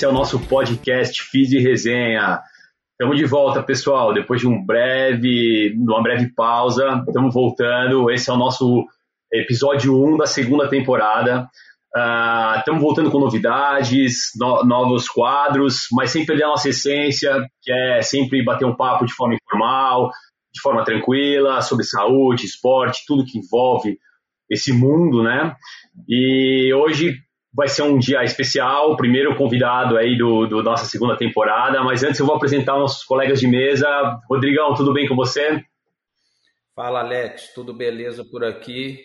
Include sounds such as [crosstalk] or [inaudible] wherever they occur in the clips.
esse é o nosso podcast Fiz e Resenha. Estamos de volta, pessoal, depois de um breve, uma breve pausa, estamos voltando. Esse é o nosso episódio 1 da segunda temporada. Uh, estamos voltando com novidades, no, novos quadros, mas sem perder a nossa essência, que é sempre bater um papo de forma informal, de forma tranquila, sobre saúde, esporte, tudo que envolve esse mundo, né? E hoje vai ser um dia especial, o primeiro convidado aí do, do, nossa segunda temporada, mas antes eu vou apresentar nossos colegas de mesa. Rodrigão, tudo bem com você? Fala, Alex, tudo beleza por aqui?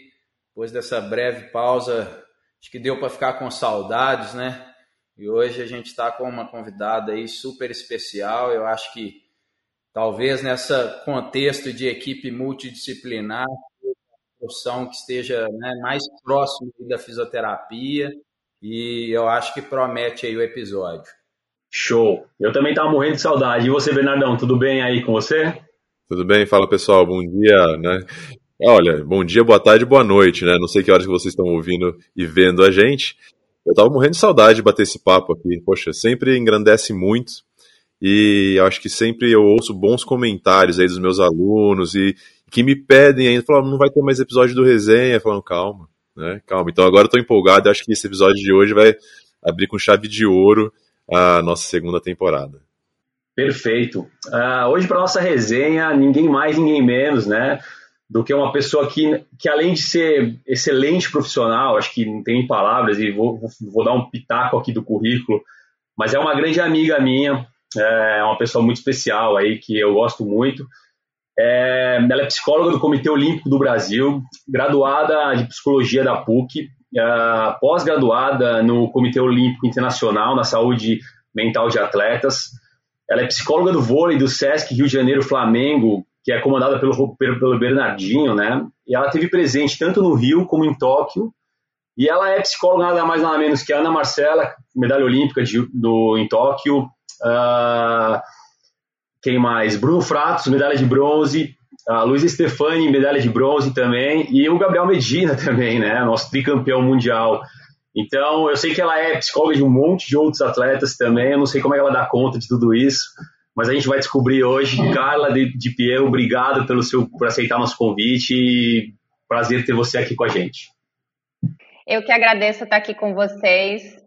Depois dessa breve pausa, acho que deu para ficar com saudades, né? E hoje a gente está com uma convidada aí super especial. Eu acho que talvez nessa contexto de equipe multidisciplinar, profissão que esteja né, mais próximo da fisioterapia e eu acho que promete aí o episódio. Show! Eu também estava morrendo de saudade. E você, Bernardão, tudo bem aí com você? Tudo bem, fala pessoal, bom dia, né? Olha, bom dia, boa tarde, boa noite, né? Não sei que horas que vocês estão ouvindo e vendo a gente. Eu tava morrendo de saudade de bater esse papo aqui. Poxa, sempre engrandece muito. E acho que sempre eu ouço bons comentários aí dos meus alunos e que me pedem ainda, falam, não vai ter mais episódio do resenha, falando, calma, né? Calma. Então agora eu tô empolgado, acho que esse episódio de hoje vai abrir com chave de ouro a nossa segunda temporada. Perfeito. Uh, hoje para nossa resenha, ninguém mais, ninguém menos, né? Do que uma pessoa que, que além de ser excelente profissional, acho que não tem palavras e vou, vou dar um pitaco aqui do currículo, mas é uma grande amiga minha, é uma pessoa muito especial aí que eu gosto muito. É, ela é psicóloga do Comitê Olímpico do Brasil, graduada de psicologia da PUC, é, pós-graduada no Comitê Olímpico Internacional na saúde mental de atletas. Ela é psicóloga do vôlei do Sesc Rio de Janeiro Flamengo, que é comandada pelo, pelo Bernardinho, né? E ela teve presente tanto no Rio como em Tóquio. E ela é psicóloga nada mais nada menos que a Ana Marcela, medalha olímpica de, do, em Tóquio. Uh, quem mais? Bruno Fratos, medalha de bronze. A Luiz Stefani, medalha de bronze também. E o Gabriel Medina [laughs] também, né? Nosso tricampeão mundial. Então, eu sei que ela é psicóloga de um monte de outros atletas também. Eu não sei como é que ela dá conta de tudo isso. Mas a gente vai descobrir hoje. [laughs] Carla de, de Piero, obrigado pelo seu, por aceitar nosso convite. Prazer ter você aqui com a gente. Eu que agradeço estar aqui com vocês.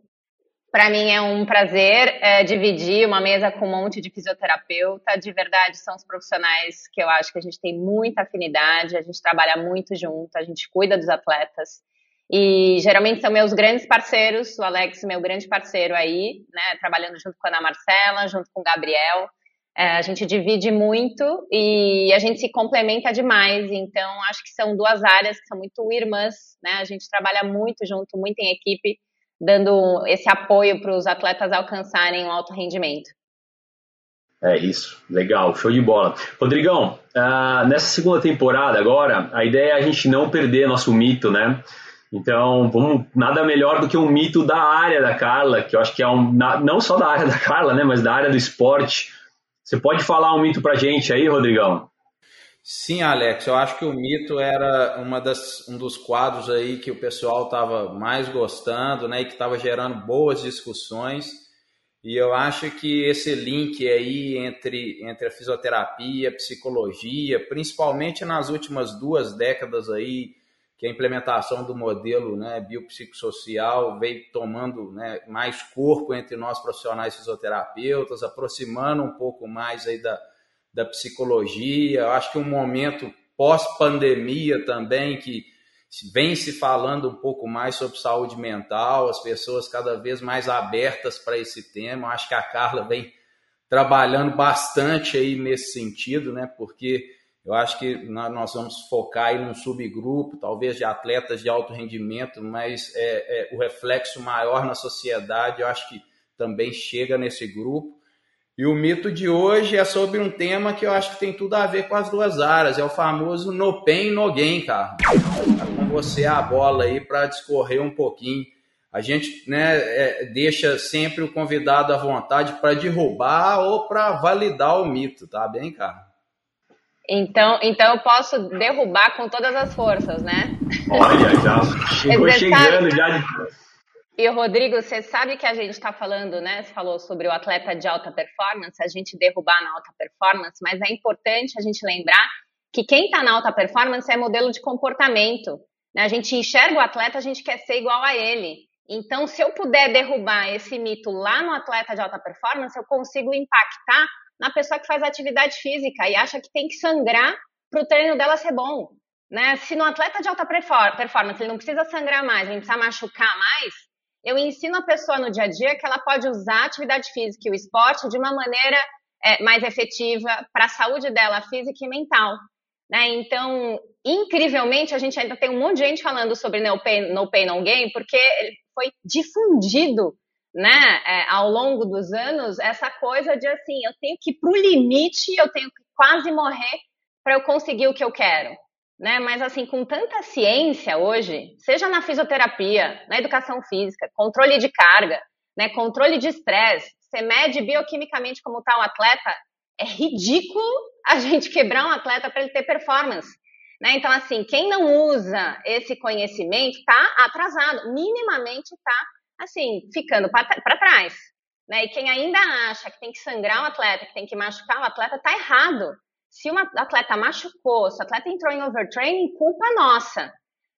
Para mim é um prazer é, dividir uma mesa com um monte de fisioterapeuta. De verdade, são os profissionais que eu acho que a gente tem muita afinidade, a gente trabalha muito junto, a gente cuida dos atletas. E geralmente são meus grandes parceiros, o Alex, meu grande parceiro aí, né, trabalhando junto com a Ana Marcela, junto com o Gabriel. É, a gente divide muito e a gente se complementa demais. Então, acho que são duas áreas que são muito irmãs, né? A gente trabalha muito junto, muito em equipe dando esse apoio para os atletas alcançarem um alto rendimento. É isso, legal, show de bola. Rodrigão, uh, nessa segunda temporada agora, a ideia é a gente não perder nosso mito, né? Então, vamos, nada melhor do que um mito da área da Carla, que eu acho que é um, não só da área da Carla, né, mas da área do esporte. Você pode falar um mito pra gente aí, Rodrigão? Sim, Alex, eu acho que o mito era uma das, um dos quadros aí que o pessoal estava mais gostando, né, e que estava gerando boas discussões. E eu acho que esse link aí entre, entre a fisioterapia, a psicologia, principalmente nas últimas duas décadas aí, que a implementação do modelo né, biopsicossocial veio tomando né, mais corpo entre nós profissionais fisioterapeutas, aproximando um pouco mais aí da, da psicologia. Eu acho que um momento pós-pandemia também que vem se falando um pouco mais sobre saúde mental, as pessoas cada vez mais abertas para esse tema. Acho que a Carla vem trabalhando bastante aí nesse sentido, né? Porque eu acho que nós vamos focar em um subgrupo, talvez de atletas de alto rendimento, mas é, é, o reflexo maior na sociedade, eu acho que também chega nesse grupo. E o mito de hoje é sobre um tema que eu acho que tem tudo a ver com as duas áreas. É o famoso no pain, no gain, cara. Tá com você a bola aí para discorrer um pouquinho. A gente né, é, deixa sempre o convidado à vontade para derrubar ou para validar o mito, tá bem, cara? Então, então eu posso derrubar com todas as forças, né? Olha, já [laughs] chegou chegando já de E, Rodrigo, você sabe que a gente está falando, né? Você falou sobre o atleta de alta performance, a gente derrubar na alta performance, mas é importante a gente lembrar que quem está na alta performance é modelo de comportamento. Né? A gente enxerga o atleta, a gente quer ser igual a ele. Então, se eu puder derrubar esse mito lá no atleta de alta performance, eu consigo impactar na pessoa que faz atividade física e acha que tem que sangrar para o treino dela ser bom. Né? Se no atleta de alta performance ele não precisa sangrar mais, ele precisa machucar mais, eu ensino a pessoa no dia a dia que ela pode usar a atividade física e o esporte de uma maneira é, mais efetiva para a saúde dela física e mental. Né? Então, incrivelmente, a gente ainda tem um monte de gente falando sobre no pain, no pain, no gain, porque foi difundido né, é, ao longo dos anos essa coisa de assim, eu tenho que ir para o limite, eu tenho que quase morrer para eu conseguir o que eu quero. Né? Mas assim, com tanta ciência hoje, seja na fisioterapia, na educação física, controle de carga, né, controle de estresse, você mede bioquimicamente como está o atleta, é ridículo a gente quebrar um atleta para ele ter performance. Né? Então, assim, quem não usa esse conhecimento está atrasado, minimamente está, assim, ficando para trás. Né? E quem ainda acha que tem que sangrar o atleta, que tem que machucar o atleta, está errado. Se um atleta machucou, se o atleta entrou em overtraining, culpa nossa.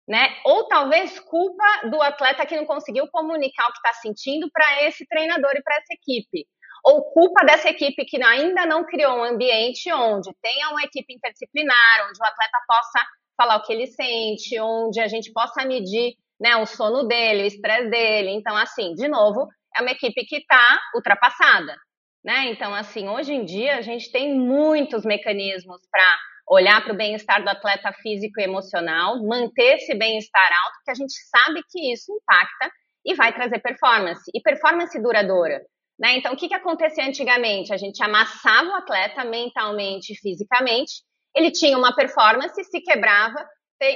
Né? Ou talvez culpa do atleta que não conseguiu comunicar o que está sentindo para esse treinador e para essa equipe ou culpa dessa equipe que ainda não criou um ambiente onde tenha uma equipe interdisciplinar, onde o atleta possa falar o que ele sente, onde a gente possa medir né, o sono dele, o estresse dele. Então, assim, de novo, é uma equipe que está ultrapassada. Né? Então, assim, hoje em dia a gente tem muitos mecanismos para olhar para o bem-estar do atleta físico e emocional, manter esse bem-estar alto, porque a gente sabe que isso impacta e vai trazer performance. E performance duradoura. Né? Então, o que, que acontecia antigamente? A gente amassava o atleta mentalmente e fisicamente, ele tinha uma performance, se quebrava,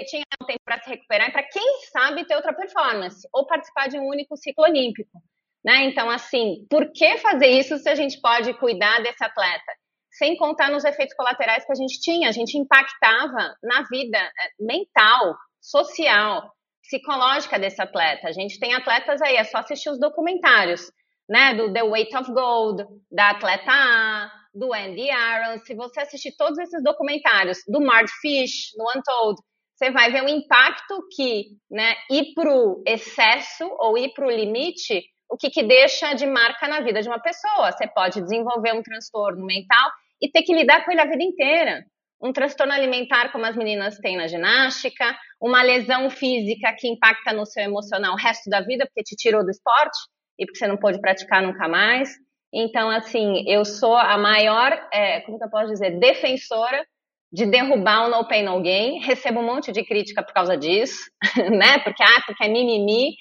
tinha um tempo para se recuperar e para quem sabe ter outra performance ou participar de um único ciclo olímpico. Né? Então, assim, por que fazer isso se a gente pode cuidar desse atleta? Sem contar nos efeitos colaterais que a gente tinha, a gente impactava na vida eh, mental, social, psicológica desse atleta. A gente tem atletas aí, é só assistir os documentários né, do The Weight of Gold, da Atleta A, do Andy Aaron. Se você assistir todos esses documentários, do Mark Fish, no Untold, você vai ver o impacto que né, ir para o excesso ou ir para o limite, o que, que deixa de marca na vida de uma pessoa. Você pode desenvolver um transtorno mental e ter que lidar com ele a vida inteira. Um transtorno alimentar, como as meninas têm na ginástica, uma lesão física que impacta no seu emocional o resto da vida, porque te tirou do esporte e porque você não pôde praticar nunca mais. Então, assim, eu sou a maior, é, como que eu posso dizer, defensora de derrubar o no pain no gain. Recebo um monte de crítica por causa disso, [laughs] né? Porque, ah, porque é mimimi.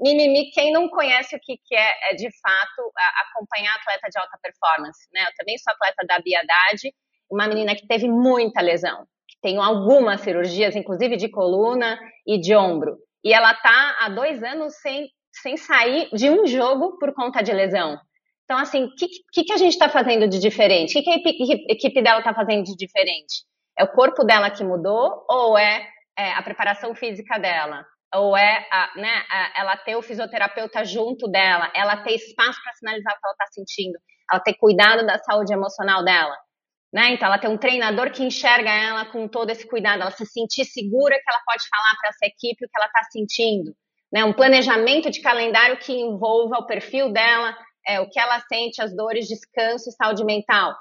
Mimimi, quem não conhece o que, que é, é, de fato, acompanhar atleta de alta performance, né? Eu também sou atleta da Biadade, uma menina que teve muita lesão, que tem algumas cirurgias, inclusive de coluna e de ombro. E ela tá há dois anos sem sem sair de um jogo por conta de lesão. Então, assim, o que, que, que, a gente está fazendo de diferente? O que, que a equipe dela está fazendo de diferente? É o corpo dela que mudou ou é, é a preparação física dela? Ou é a, né, a, ela ter o fisioterapeuta junto dela, ela ter espaço para sinalizar o que ela está sentindo, ela ter cuidado da saúde emocional dela? Né? Então, ela tem um treinador que enxerga ela com todo esse cuidado, ela se sentir segura que ela pode falar para essa equipe o que ela está sentindo né? Um planejamento de calendário que envolva o perfil dela, é, o que ela sente, as dores, descanso e saúde mental.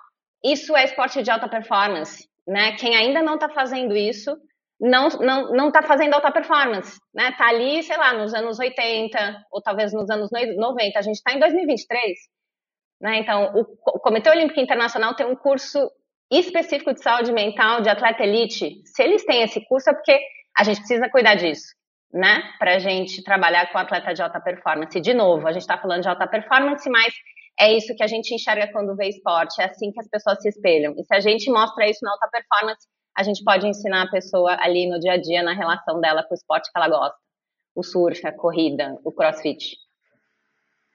Isso é esporte de alta performance, né? Quem ainda não está fazendo isso não não não está fazendo alta performance, né? Tá ali, sei lá, nos anos 80 ou talvez nos anos 90. A gente está em 2023, né? Então, o Comitê Olímpico Internacional tem um curso específico de saúde mental de atleta elite. Se eles têm esse curso é porque a gente precisa cuidar disso né, a gente trabalhar com atleta de alta performance. De novo, a gente está falando de alta performance, mas é isso que a gente enxerga quando vê esporte, é assim que as pessoas se espelham. E se a gente mostra isso na alta performance, a gente pode ensinar a pessoa ali no dia a dia, na relação dela com o esporte que ela gosta. O surf, a corrida, o crossfit.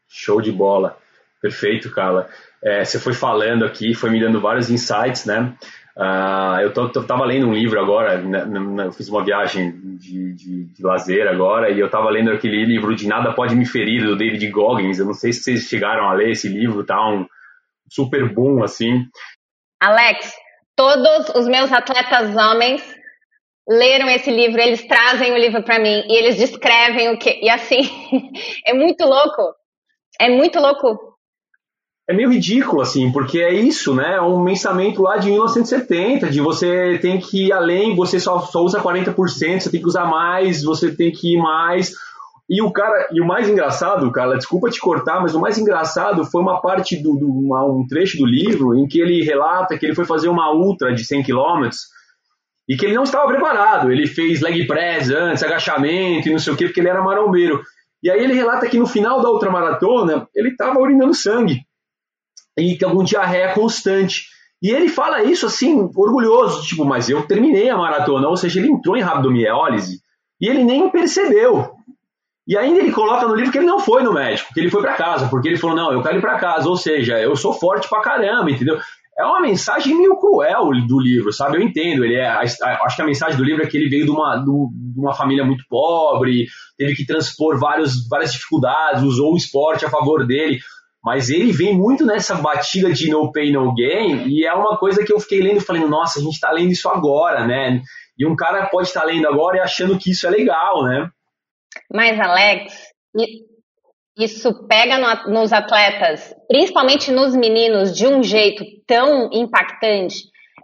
Show de bola. Perfeito, Carla. É, você foi falando aqui, foi me dando vários insights, né? Uh, eu estava lendo um livro agora, né, eu fiz uma viagem de, de, de, lazer agora, e eu estava lendo aquele livro de Nada Pode Me Ferir, do David Goggins. Eu não sei se vocês chegaram a ler esse livro, tá um super boom, assim. Alex, todos os meus atletas homens leram esse livro, eles trazem o livro para mim e eles descrevem o que. E assim, [laughs] é muito louco. É muito louco é meio ridículo, assim, porque é isso, né? É um pensamento lá de 1970, de você tem que ir além, você só, só usa 40%, você tem que usar mais, você tem que ir mais. E o cara, e o mais engraçado, cara, desculpa te cortar, mas o mais engraçado foi uma parte do, do uma, um trecho do livro em que ele relata que ele foi fazer uma ultra de 100 km e que ele não estava preparado. Ele fez leg press antes, agachamento e não sei o que, porque ele era marombeiro. E aí ele relata que no final da ultramaratona ele estava urinando sangue e algum diarreia constante. E ele fala isso assim, orgulhoso, tipo, mas eu terminei a maratona, ou seja, ele entrou em rabdomiólise e ele nem percebeu. E ainda ele coloca no livro que ele não foi no médico, que ele foi para casa, porque ele falou: não, eu quero ir para casa, ou seja, eu sou forte pra caramba, entendeu? É uma mensagem meio cruel do livro, sabe? Eu entendo, ele é, acho que a mensagem do livro é que ele veio de uma, de uma família muito pobre, teve que transpor vários, várias dificuldades, usou o esporte a favor dele. Mas ele vem muito nessa batida de no pain, no gain, e é uma coisa que eu fiquei lendo e falei, nossa, a gente está lendo isso agora, né? E um cara pode estar tá lendo agora e achando que isso é legal, né? Mas, Alex, isso pega no, nos atletas, principalmente nos meninos, de um jeito tão impactante.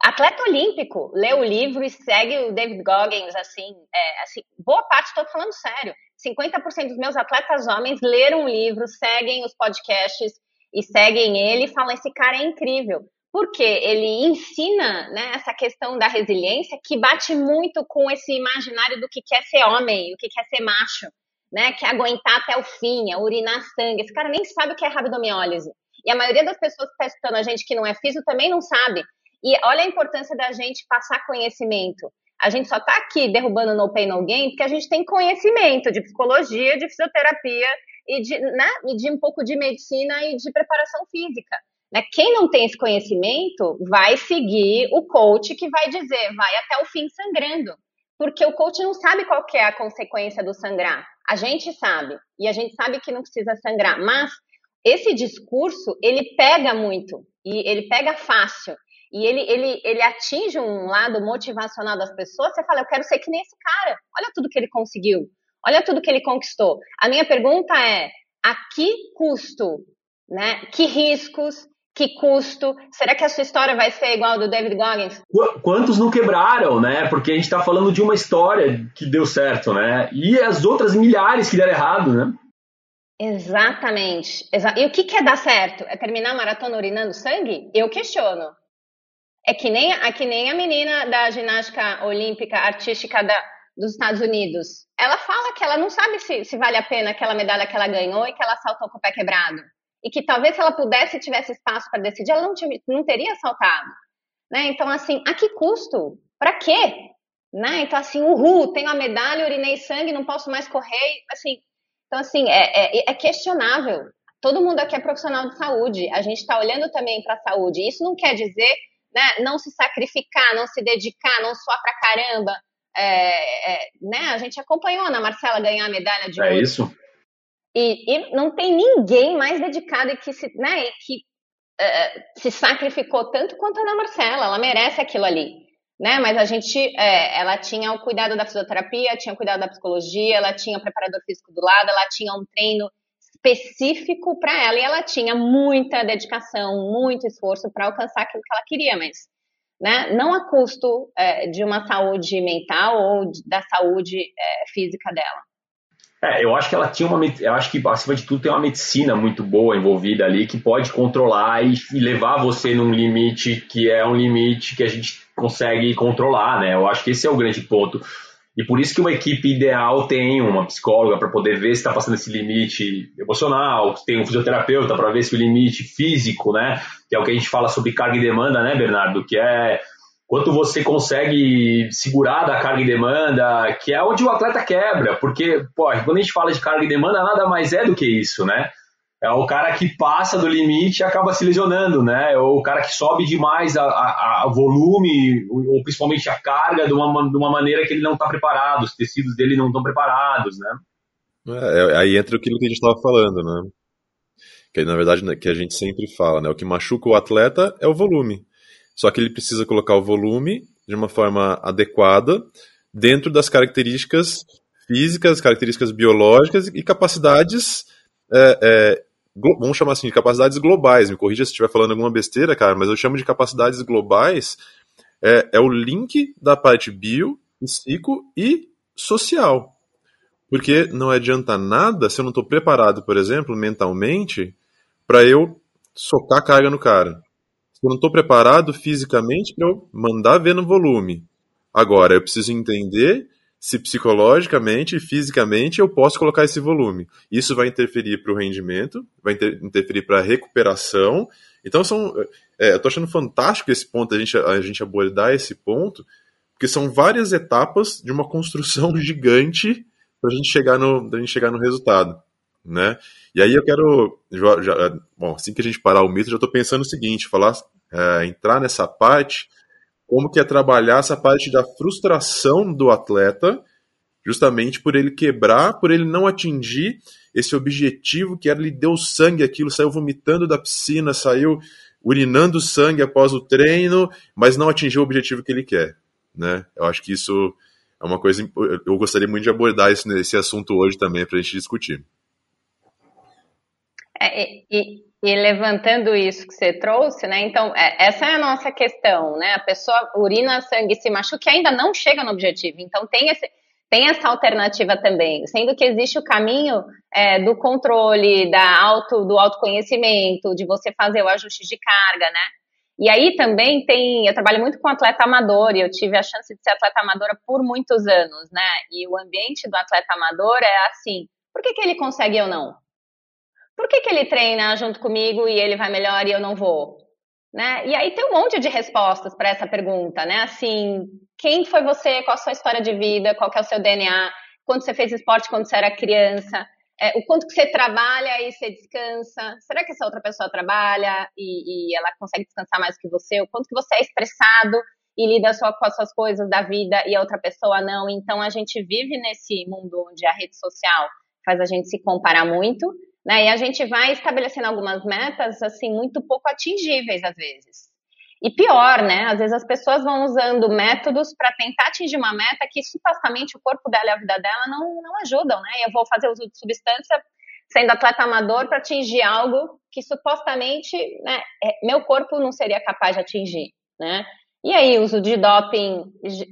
Atleta olímpico, lê o livro e segue o David Goggins, assim, é, assim boa parte, estou falando sério. 50% dos meus atletas homens leram o livro, seguem os podcasts e seguem ele e falam: esse cara é incrível. Porque ele ensina né, essa questão da resiliência que bate muito com esse imaginário do que quer ser homem, o que quer ser macho, né? Que é aguentar até o fim, é urinar sangue. Esse cara nem sabe o que é rabdomiólise. E a maioria das pessoas que está escutando a gente que não é físico também não sabe. E olha a importância da gente passar conhecimento. A gente só está aqui derrubando no pain no gain porque a gente tem conhecimento de psicologia, de fisioterapia e de, né, e de um pouco de medicina e de preparação física. Né? Quem não tem esse conhecimento vai seguir o coach que vai dizer, vai até o fim sangrando. Porque o coach não sabe qual é a consequência do sangrar. A gente sabe. E a gente sabe que não precisa sangrar. Mas esse discurso, ele pega muito. E ele pega fácil e ele, ele, ele atinge um lado motivacional das pessoas, você fala, eu quero ser que nem esse cara. Olha tudo que ele conseguiu. Olha tudo que ele conquistou. A minha pergunta é, a que custo? Né? Que riscos? Que custo? Será que a sua história vai ser igual ao do David Goggins? Quantos não quebraram, né? Porque a gente está falando de uma história que deu certo, né? E as outras milhares que deram errado, né? Exatamente. E o que, que é dar certo? É terminar a maratona urinando sangue? Eu questiono. É que nem, é que nem a menina da ginástica olímpica artística da, dos Estados Unidos. Ela fala que ela não sabe se, se vale a pena aquela medalha que ela ganhou e que ela saltou com o pé quebrado. E que talvez se ela pudesse e tivesse espaço para decidir, ela não, tive, não teria saltado. Né? Então, assim, a que custo? Para quê? Né? Então, assim, uhul, tenho a medalha, urinei sangue, não posso mais correr. Assim, então, assim, é, é, é questionável. Todo mundo aqui é profissional de saúde. A gente está olhando também para a saúde. Isso não quer dizer né, não se sacrificar, não se dedicar, não suar pra caramba. É, é, né, a gente acompanhou a Ana Marcela ganhar a medalha de é ouro. É isso. E, e, não tem ninguém mais dedicado e que se, né, que é, se sacrificou tanto quanto a Ana Marcela. Ela merece aquilo ali. Né? Mas a gente, é, ela tinha o cuidado da fisioterapia, tinha o cuidado da psicologia, ela tinha o preparador físico do lado, ela tinha um treino específico para ela e ela tinha muita dedicação, muito esforço para alcançar aquilo que ela queria, mas né, não a custo é, de uma saúde mental ou de, da saúde é, física dela. É, eu acho que ela tinha uma, eu acho que acima de tudo tem uma medicina muito boa envolvida ali que pode controlar e, e levar você num limite que é um limite que a gente consegue controlar, né? Eu acho que esse é o grande ponto e por isso que uma equipe ideal tem uma psicóloga para poder ver se está passando esse limite emocional, tem um fisioterapeuta para ver se o limite físico, né? Que é o que a gente fala sobre carga e demanda, né, Bernardo? Que é quanto você consegue segurar da carga e demanda, que é onde o atleta quebra. Porque, pô, quando a gente fala de carga e demanda, nada mais é do que isso, né? é o cara que passa do limite e acaba se lesionando, né? Ou o cara que sobe demais a, a, a volume, ou principalmente a carga, de uma, de uma maneira que ele não está preparado, os tecidos dele não estão preparados, né? É, aí entra aquilo que a gente estava falando, né? Que na verdade né, que a gente sempre fala, né? O que machuca o atleta é o volume. Só que ele precisa colocar o volume de uma forma adequada dentro das características físicas, características biológicas e capacidades é, é, vamos chamar assim, de capacidades globais. Me corrija se estiver falando alguma besteira, cara, mas eu chamo de capacidades globais. É, é o link da parte bio, psico e social. Porque não adianta nada se eu não estou preparado, por exemplo, mentalmente, para eu socar carga no cara. Se eu não estou preparado fisicamente para eu mandar ver no volume. Agora, eu preciso entender se psicologicamente e fisicamente eu posso colocar esse volume. Isso vai interferir para o rendimento, vai inter interferir para a recuperação. Então são, é, eu estou achando fantástico esse ponto a gente a gente abordar esse ponto, porque são várias etapas de uma construção [laughs] gigante para a gente chegar no resultado, né? E aí eu quero, já, já, bom, assim que a gente parar o mito, já estou pensando o seguinte, falar, é, entrar nessa parte como que é trabalhar essa parte da frustração do atleta, justamente por ele quebrar, por ele não atingir esse objetivo que era ele deu sangue aquilo, saiu vomitando da piscina, saiu urinando sangue após o treino, mas não atingiu o objetivo que ele quer, né? Eu acho que isso é uma coisa eu gostaria muito de abordar esse, esse assunto hoje também para a gente discutir. É, e, e levantando isso que você trouxe, né? Então, é, essa é a nossa questão, né? A pessoa urina sangue se machuca e ainda não chega no objetivo. Então, tem, esse, tem essa alternativa também, sendo que existe o caminho é, do controle, da auto, do autoconhecimento, de você fazer o ajuste de carga, né? E aí também tem, eu trabalho muito com atleta amador e eu tive a chance de ser atleta amadora por muitos anos, né? E o ambiente do atleta amador é assim, por que, que ele consegue ou não? Por que, que ele treina junto comigo e ele vai melhor e eu não vou? Né? E aí tem um monte de respostas para essa pergunta, né? Assim, quem foi você? Qual a sua história de vida? Qual é o seu DNA? Quando você fez esporte quando você era criança? É, o quanto que você trabalha e você descansa? Será que essa outra pessoa trabalha e, e ela consegue descansar mais que você? O quanto que você é estressado e lida só com as suas coisas da vida e a outra pessoa não? Então a gente vive nesse mundo onde a rede social faz a gente se comparar muito né? E a gente vai estabelecendo algumas metas, assim, muito pouco atingíveis às vezes. E pior, né? Às vezes as pessoas vão usando métodos para tentar atingir uma meta que supostamente o corpo dela e a vida dela não, não ajudam, né? Eu vou fazer uso de substância sendo atleta amador para atingir algo que supostamente né, é, meu corpo não seria capaz de atingir, né? E aí, uso de doping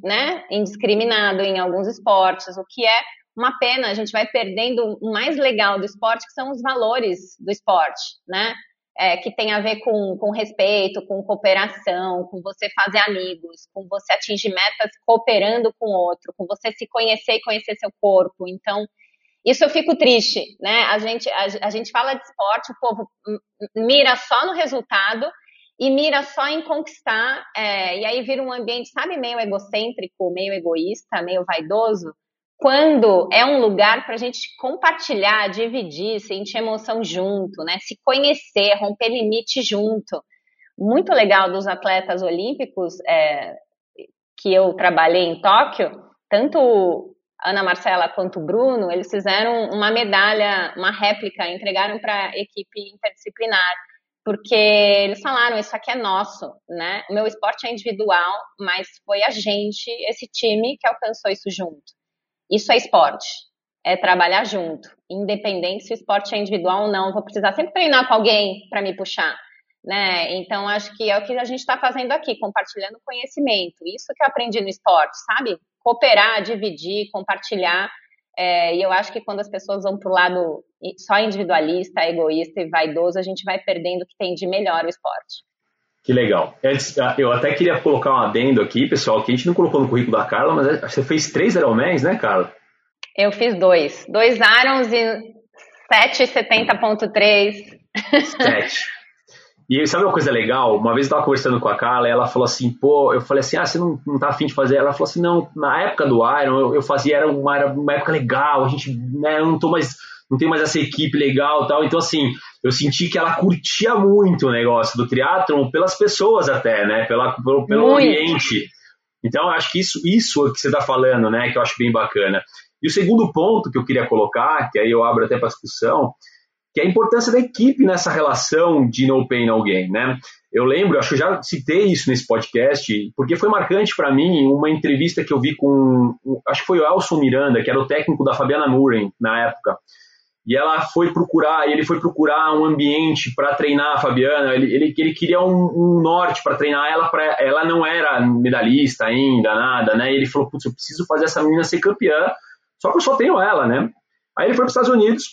né, indiscriminado em alguns esportes, o que é uma pena, a gente vai perdendo o mais legal do esporte, que são os valores do esporte, né? É, que tem a ver com, com respeito, com cooperação, com você fazer amigos, com você atingir metas cooperando com o outro, com você se conhecer e conhecer seu corpo. Então, isso eu fico triste, né? A gente, a, a gente fala de esporte, o povo mira só no resultado e mira só em conquistar, é, e aí vira um ambiente, sabe, meio egocêntrico, meio egoísta, meio vaidoso quando é um lugar para a gente compartilhar, dividir, sentir emoção junto, né? Se conhecer, romper limite junto. Muito legal dos atletas olímpicos é, que eu trabalhei em Tóquio, tanto Ana Marcela quanto o Bruno, eles fizeram uma medalha, uma réplica, entregaram para a equipe interdisciplinar, porque eles falaram, isso aqui é nosso, né? O meu esporte é individual, mas foi a gente, esse time, que alcançou isso junto. Isso é esporte. É trabalhar junto. Independente se o esporte é individual ou não, vou precisar sempre treinar com alguém para me puxar. Né? Então, acho que é o que a gente está fazendo aqui, compartilhando conhecimento. Isso que eu aprendi no esporte, sabe? Cooperar, dividir, compartilhar. É, e eu acho que quando as pessoas vão para o lado só individualista, egoísta e vaidoso, a gente vai perdendo o que tem de melhor o esporte. Que legal. Ah, eu até queria colocar um adendo aqui, pessoal, que a gente não colocou no currículo da Carla, mas é, você fez três Ironmans, né, Carla? Eu fiz dois. Dois Irons e 7,70.3. Sete. E sabe uma coisa legal? Uma vez eu estava conversando com a Carla e ela falou assim, pô, eu falei assim, ah, você não, não tá afim de fazer? Ela falou assim, não, na época do Iron eu, eu fazia, era uma, era uma época legal, a gente, né, eu não tô mais, não tem mais essa equipe legal tal, então assim, eu senti que ela curtia muito o negócio do triatlon pelas pessoas até, né? Pela, pelo, pelo ambiente. Então, eu acho que isso, isso que você está falando, né? Que eu acho bem bacana. E o segundo ponto que eu queria colocar, que aí eu abro até para discussão, que é a importância da equipe nessa relação de no pain, no gain, né? Eu lembro, acho que eu já citei isso nesse podcast, porque foi marcante para mim uma entrevista que eu vi com, acho que foi o Elson Miranda, que era o técnico da Fabiana Muren na época. E ela foi procurar, ele foi procurar um ambiente para treinar a Fabiana. Ele, ele, ele queria um, um norte para treinar ela. Pra, ela não era medalhista ainda, nada, né? E ele falou: Putz, eu preciso fazer essa menina ser campeã, só que eu só tenho ela, né? Aí ele foi para os Estados Unidos,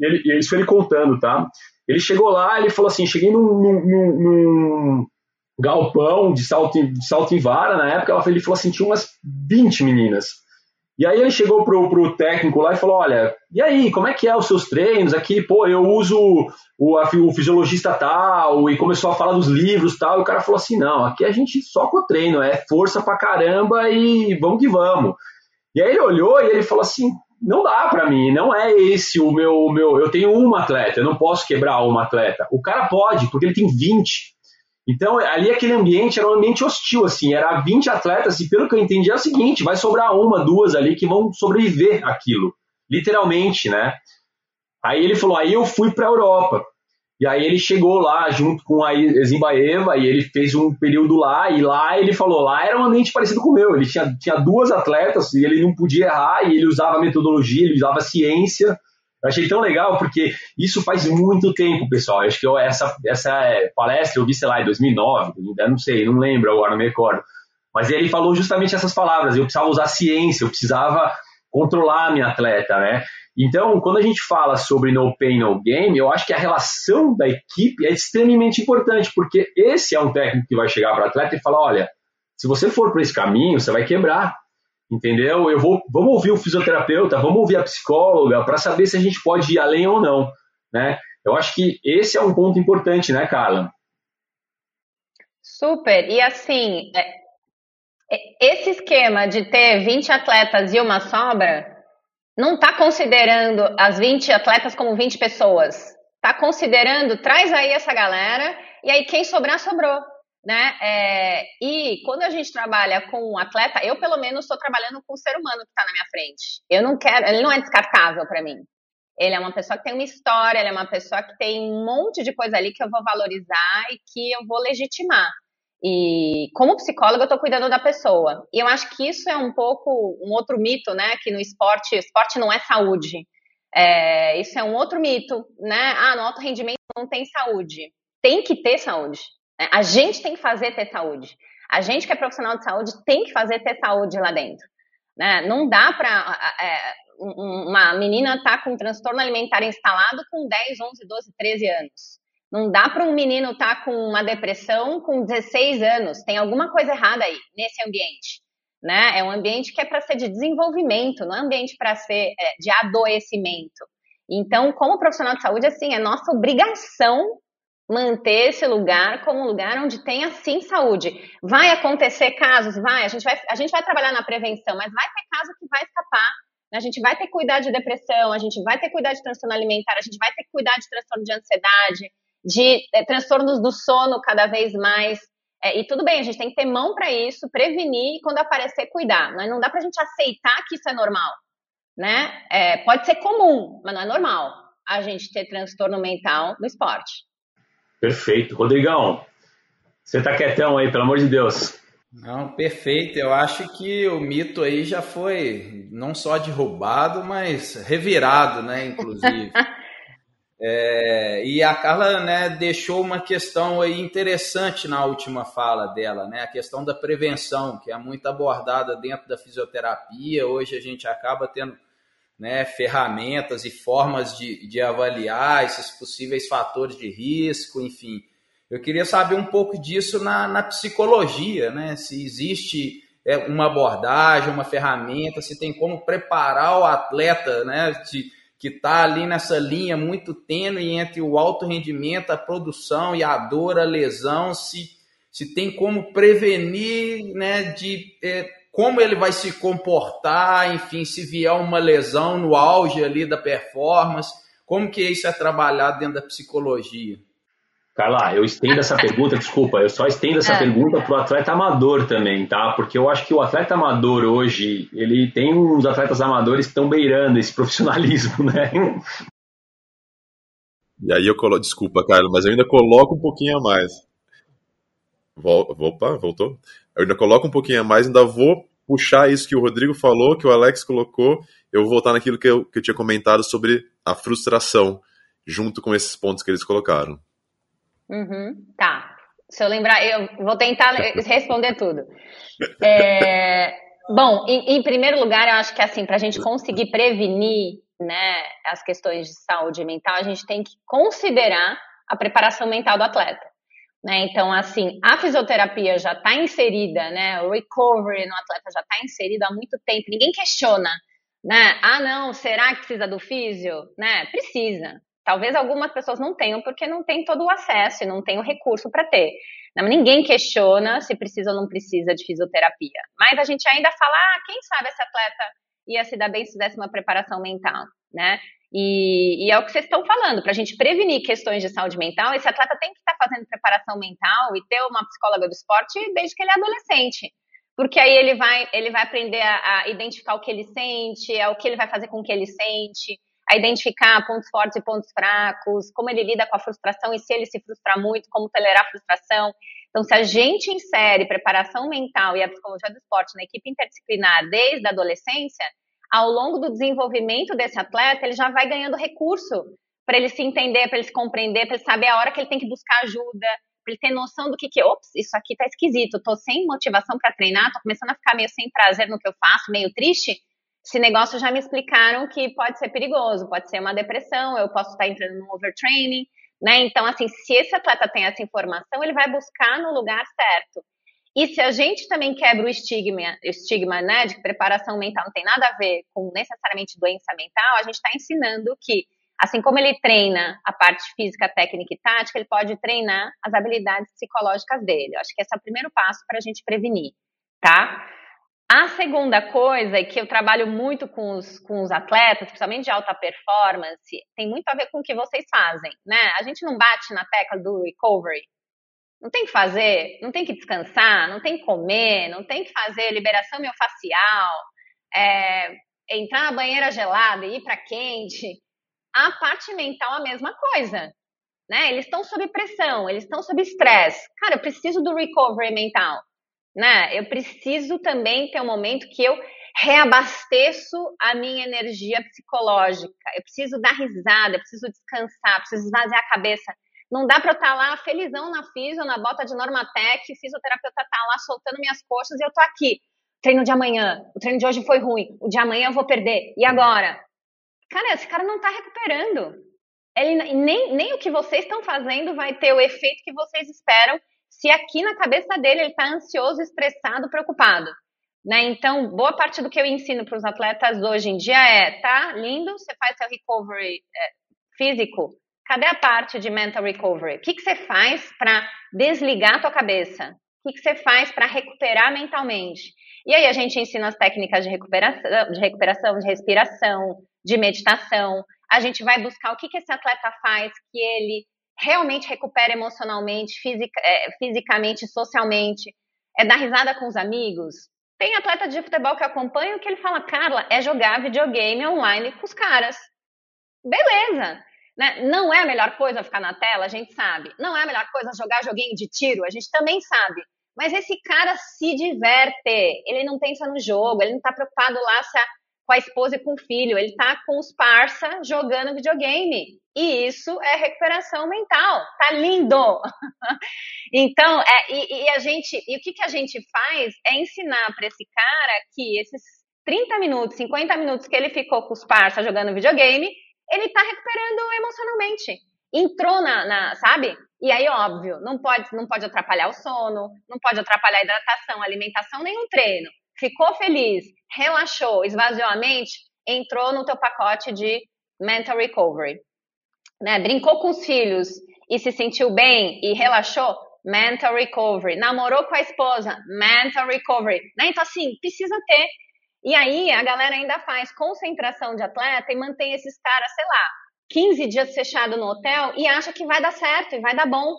e, ele, e isso foi ele contando, tá? Ele chegou lá, ele falou assim: cheguei num, num, num galpão de salto, de salto em vara na época. Ele falou assim: tinha umas 20 meninas. E aí ele chegou pro, pro técnico lá e falou: Olha, e aí, como é que é os seus treinos? Aqui, pô, eu uso o, a, o fisiologista tal, e começou a falar dos livros tal. E o cara falou assim: Não, aqui a gente só com o treino, é força pra caramba e vamos que vamos. E aí ele olhou e ele falou assim: não dá para mim, não é esse o meu, meu. Eu tenho uma atleta, eu não posso quebrar uma atleta. O cara pode, porque ele tem 20. Então, ali aquele ambiente era um ambiente hostil, assim, era 20 atletas, e pelo que eu entendi é o seguinte: vai sobrar uma, duas ali que vão sobreviver aquilo, literalmente, né? Aí ele falou: aí eu fui para a Europa. E aí ele chegou lá junto com a Zimbaeva e ele fez um período lá, e lá ele falou, lá era um ambiente parecido com o meu. Ele tinha, tinha duas atletas e ele não podia errar, e ele usava metodologia, ele usava ciência. Eu achei tão legal porque isso faz muito tempo, pessoal. Eu acho que eu, essa, essa palestra eu vi, sei lá, em 2009, eu não sei, não lembro agora, não me recordo. Mas ele falou justamente essas palavras. Eu precisava usar ciência, eu precisava controlar a minha atleta, né? Então, quando a gente fala sobre no pain, no game, eu acho que a relação da equipe é extremamente importante, porque esse é um técnico que vai chegar para o atleta e falar: olha, se você for por esse caminho, você vai quebrar. Entendeu? Eu vou, vamos ouvir o fisioterapeuta, vamos ouvir a psicóloga para saber se a gente pode ir além ou não, né? Eu acho que esse é um ponto importante, né, Carla? Super. E assim, é, é, esse esquema de ter 20 atletas e uma sobra, não está considerando as 20 atletas como 20 pessoas. Está considerando, traz aí essa galera, e aí quem sobrar, sobrou. Né? É, e quando a gente trabalha com um atleta, eu pelo menos estou trabalhando com o ser humano que está na minha frente. Eu não quero, ele não é descartável para mim. Ele é uma pessoa que tem uma história, ele é uma pessoa que tem um monte de coisa ali que eu vou valorizar e que eu vou legitimar. E como psicóloga, eu estou cuidando da pessoa. E eu acho que isso é um pouco um outro mito, né? Que no esporte, esporte não é saúde. É, isso é um outro mito, né? Ah, no alto rendimento não tem saúde. Tem que ter saúde. Né? A gente tem que fazer ter saúde. A gente que é profissional de saúde tem que fazer ter saúde lá dentro. Né? Não dá para é, uma menina estar tá com transtorno alimentar instalado com 10, 11, 12, 13 anos. Não dá para um menino estar tá com uma depressão com 16 anos. Tem alguma coisa errada aí, nesse ambiente. Né? É um ambiente que é para ser de desenvolvimento, não é um ambiente para ser é, de adoecimento. Então, como profissional de saúde, assim, é nossa obrigação manter esse lugar como um lugar onde tenha sim saúde. Vai acontecer casos, vai, a gente vai, a gente vai trabalhar na prevenção, mas vai ter caso que vai escapar. Né? A gente vai ter que cuidar de depressão, a gente vai ter que cuidar de transtorno alimentar, a gente vai ter que cuidar de transtorno de ansiedade, de é, transtornos do sono cada vez mais. É, e tudo bem, a gente tem que ter mão para isso, prevenir e quando aparecer, cuidar. Mas não dá para a gente aceitar que isso é normal. Né? É, pode ser comum, mas não é normal a gente ter transtorno mental no esporte. Perfeito. Rodrigão, você tá quietão aí, pelo amor de Deus. Não, perfeito. Eu acho que o mito aí já foi não só derrubado, mas revirado, né, inclusive. [laughs] É, e a Carla né, deixou uma questão aí interessante na última fala dela, né? A questão da prevenção, que é muito abordada dentro da fisioterapia. Hoje a gente acaba tendo né, ferramentas e formas de, de avaliar esses possíveis fatores de risco, enfim. Eu queria saber um pouco disso na, na psicologia, né? Se existe é, uma abordagem, uma ferramenta, se tem como preparar o atleta, né? De, que está ali nessa linha muito tênue entre o alto rendimento, a produção e a dor, a lesão, se, se tem como prevenir, né, de é, como ele vai se comportar, enfim, se vier uma lesão no auge ali da performance, Como que isso é trabalhado dentro da psicologia? Carla, eu estendo essa pergunta, desculpa, eu só estendo essa é. pergunta para o atleta amador também, tá? Porque eu acho que o atleta amador hoje, ele tem uns atletas amadores que estão beirando esse profissionalismo, [laughs] né? E aí eu coloco, desculpa, Carla, mas eu ainda coloco um pouquinho a mais. Vol, opa, voltou? Eu ainda coloco um pouquinho a mais, ainda vou puxar isso que o Rodrigo falou, que o Alex colocou, eu vou voltar naquilo que eu, que eu tinha comentado sobre a frustração, junto com esses pontos que eles colocaram. Uhum, tá. Se eu lembrar, eu vou tentar [laughs] responder tudo. É, bom, em, em, primeiro lugar, eu acho que assim, para a gente conseguir prevenir né, as questões de saúde mental, a gente tem que considerar a preparação mental do atleta. Né? Então, assim, a fisioterapia já está inserida, né? O recovery no atleta já está inserido há muito tempo. Ninguém questiona, né? Ah, não, será que precisa do físio? Né? Precisa. Talvez algumas pessoas não tenham porque não tem todo o acesso e não tem o recurso para ter. Não, ninguém questiona se precisa ou não precisa de fisioterapia. Mas a gente ainda fala, ah, quem sabe esse atleta ia se dar bem se fizesse uma preparação mental, né? E, e é o que vocês estão falando, para a gente prevenir questões de saúde mental, esse atleta tem que estar tá fazendo preparação mental e ter uma psicóloga do esporte desde que ele é adolescente. Porque aí ele vai, ele vai aprender a, a identificar o que ele sente, é o que ele vai fazer com o que ele sente, a identificar pontos fortes e pontos fracos, como ele lida com a frustração e se ele se frustrar muito, como tolerar a frustração. Então, se a gente insere preparação mental e a psicologia do esporte na equipe interdisciplinar desde a adolescência, ao longo do desenvolvimento desse atleta, ele já vai ganhando recurso para ele se entender, para ele se compreender, para ele saber a hora que ele tem que buscar ajuda, para ele ter noção do que que, ops, isso aqui tá esquisito, tô sem motivação para treinar, tô começando a ficar meio sem prazer no que eu faço, meio triste, esse negócio já me explicaram que pode ser perigoso, pode ser uma depressão, eu posso estar entrando num overtraining, né? Então, assim, se esse atleta tem essa informação, ele vai buscar no lugar certo. E se a gente também quebra o estigma, estigma né, de que preparação mental não tem nada a ver com necessariamente doença mental, a gente está ensinando que, assim como ele treina a parte física, técnica e tática, ele pode treinar as habilidades psicológicas dele. Eu acho que esse é o primeiro passo para a gente prevenir, tá? A segunda coisa, e que eu trabalho muito com os, com os atletas, principalmente de alta performance, tem muito a ver com o que vocês fazem, né? A gente não bate na tecla do recovery. Não tem que fazer, não tem que descansar, não tem que comer, não tem que fazer liberação miofascial, é, entrar na banheira gelada e ir para quente. A parte mental a mesma coisa, né? Eles estão sob pressão, eles estão sob estresse. Cara, eu preciso do recovery mental né? Eu preciso também ter um momento que eu reabasteço a minha energia psicológica. Eu preciso dar risada, eu preciso descansar, preciso esvaziar a cabeça. Não dá para eu estar tá lá felizão na fisio, na bota de Normatec, fisioterapeuta tá lá soltando minhas coxas e eu tô aqui. Treino de amanhã, o treino de hoje foi ruim, o de amanhã eu vou perder. E agora? Cara, esse cara não tá recuperando. Ele, nem, nem o que vocês estão fazendo vai ter o efeito que vocês esperam se aqui na cabeça dele ele está ansioso, estressado, preocupado. Né? Então, boa parte do que eu ensino para os atletas hoje em dia é: tá lindo, você faz seu recovery é, físico, cadê a parte de mental recovery? O que, que você faz para desligar a tua cabeça? O que, que você faz para recuperar mentalmente? E aí a gente ensina as técnicas de recuperação, de recuperação, de respiração, de meditação. A gente vai buscar o que, que esse atleta faz que ele realmente recupera emocionalmente, fisica, é, fisicamente, socialmente, é dar risada com os amigos. Tem atleta de futebol que eu acompanho que ele fala, Carla, é jogar videogame online com os caras. Beleza! Né? Não é a melhor coisa ficar na tela, a gente sabe. Não é a melhor coisa jogar joguinho de tiro, a gente também sabe. Mas esse cara se diverte, ele não pensa no jogo, ele não está preocupado lá se a com a esposa e com o filho, ele tá com os parça jogando videogame. E isso é recuperação mental. Tá lindo! [laughs] então, é, e, e, a gente, e o que, que a gente faz é ensinar para esse cara que esses 30 minutos, 50 minutos que ele ficou com os parça jogando videogame, ele tá recuperando emocionalmente. Entrou na, na, sabe? E aí, óbvio, não pode, não pode atrapalhar o sono, não pode atrapalhar a hidratação, alimentação, o treino ficou feliz, relaxou, esvaziou a mente, entrou no teu pacote de mental recovery. Né? Brincou com os filhos e se sentiu bem e relaxou, mental recovery. Namorou com a esposa, mental recovery. Né? Então, assim, precisa ter. E aí, a galera ainda faz concentração de atleta e mantém esses caras, sei lá, 15 dias fechado no hotel e acha que vai dar certo e vai dar bom.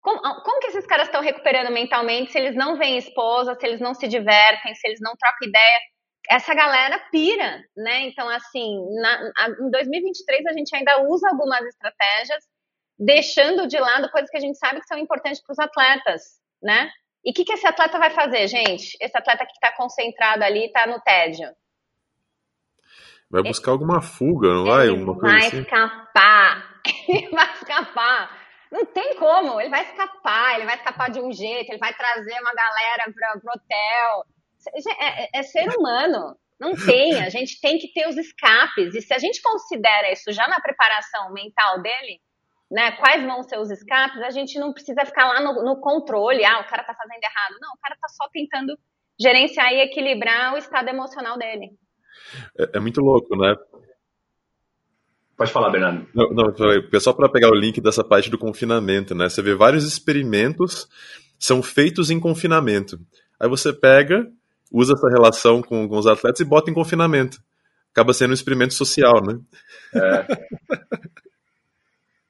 Como, como que esses caras estão recuperando mentalmente se eles não veem esposa, se eles não se divertem, se eles não trocam ideia? Essa galera pira, né? Então, assim, na, em 2023 a gente ainda usa algumas estratégias, deixando de lado coisas que a gente sabe que são importantes para os atletas, né? E o que, que esse atleta vai fazer, gente? Esse atleta que está concentrado ali, está no tédio. Vai buscar alguma fuga, não vai? Ele vai assim? escapar. [laughs] Ele vai escapar. Não tem como, ele vai escapar, ele vai escapar de um jeito, ele vai trazer uma galera para o hotel. É, é, é, ser humano, não tem. A gente tem que ter os escapes. E se a gente considera isso já na preparação mental dele, né, quais vão ser os escapes, a gente não precisa ficar lá no, no controle, ah, o cara tá fazendo errado. Não, o cara tá só tentando gerenciar e equilibrar o estado emocional dele. É, é muito louco, né? Pode falar, Bernardo. Não, não só para pegar o link dessa parte do confinamento, né? Você vê vários experimentos são feitos em confinamento. Aí você pega, usa essa relação com, com os atletas e bota em confinamento. Acaba sendo um experimento social, né? É. [laughs]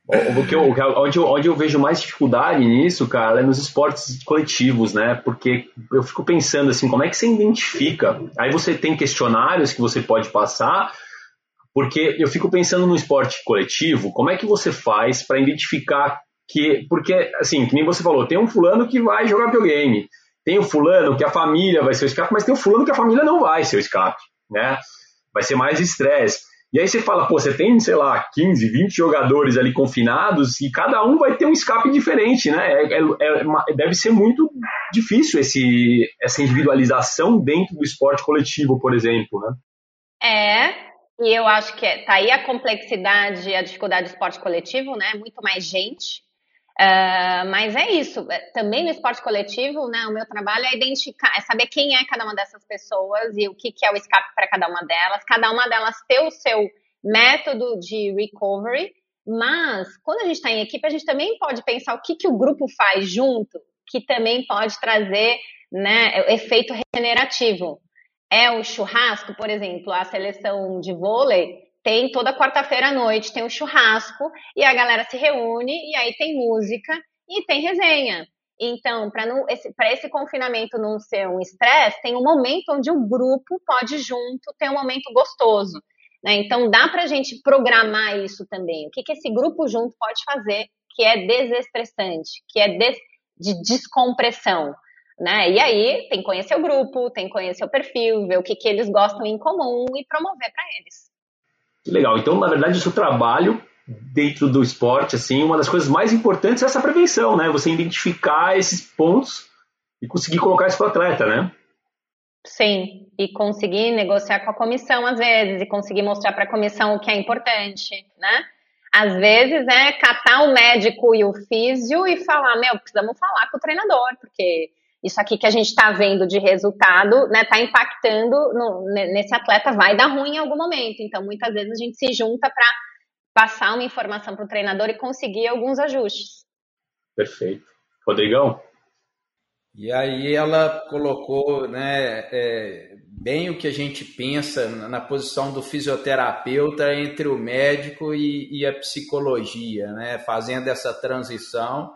O que eu, onde, eu, onde eu vejo mais dificuldade nisso, cara, é nos esportes coletivos, né? Porque eu fico pensando assim, como é que você identifica? Aí você tem questionários que você pode passar, porque eu fico pensando no esporte coletivo, como é que você faz para identificar que. Porque, assim, que nem você falou, tem um fulano que vai jogar videogame, tem o um fulano que a família vai ser o escape, mas tem o um fulano que a família não vai ser o escape, né? Vai ser mais estresse. E aí você fala, pô, você tem, sei lá, 15, 20 jogadores ali confinados e cada um vai ter um escape diferente, né? É, é, é, deve ser muito difícil esse, essa individualização dentro do esporte coletivo, por exemplo, né? É, e eu acho que é, tá aí a complexidade, a dificuldade do esporte coletivo, né? Muito mais gente. Uh, mas é isso. É, também no esporte coletivo, né? O meu trabalho é identificar, é saber quem é cada uma dessas pessoas e o que, que é o escape para cada uma delas. Cada uma delas ter o seu método de recovery. Mas quando a gente está em equipe, a gente também pode pensar o que, que o grupo faz junto, que também pode trazer né, efeito regenerativo. É o churrasco, por exemplo, a seleção de vôlei tem toda quarta-feira à noite, tem um churrasco e a galera se reúne e aí tem música e tem resenha. Então, para esse, esse confinamento não ser um estresse, tem um momento onde o grupo pode junto ter um momento gostoso. Né? Então, dá para a gente programar isso também. O que, que esse grupo junto pode fazer que é desestressante, que é de descompressão. Né? E aí, tem que conhecer o grupo, tem que conhecer o perfil, ver o que, que eles gostam em comum e promover para eles. Legal. Então, na verdade, o seu trabalho dentro do esporte, assim, uma das coisas mais importantes é essa prevenção, né? Você identificar esses pontos e conseguir colocar isso para o atleta, né? Sim, e conseguir negociar com a comissão às vezes, e conseguir mostrar para a comissão o que é importante, né? Às vezes é catar o médico e o físio e falar, meu, precisamos falar com o treinador, porque isso aqui que a gente está vendo de resultado, né, está impactando no, nesse atleta, vai dar ruim em algum momento. Então, muitas vezes a gente se junta para passar uma informação para o treinador e conseguir alguns ajustes. Perfeito. Rodrigão? E aí ela colocou né, é, bem o que a gente pensa na posição do fisioterapeuta entre o médico e, e a psicologia, né, fazendo essa transição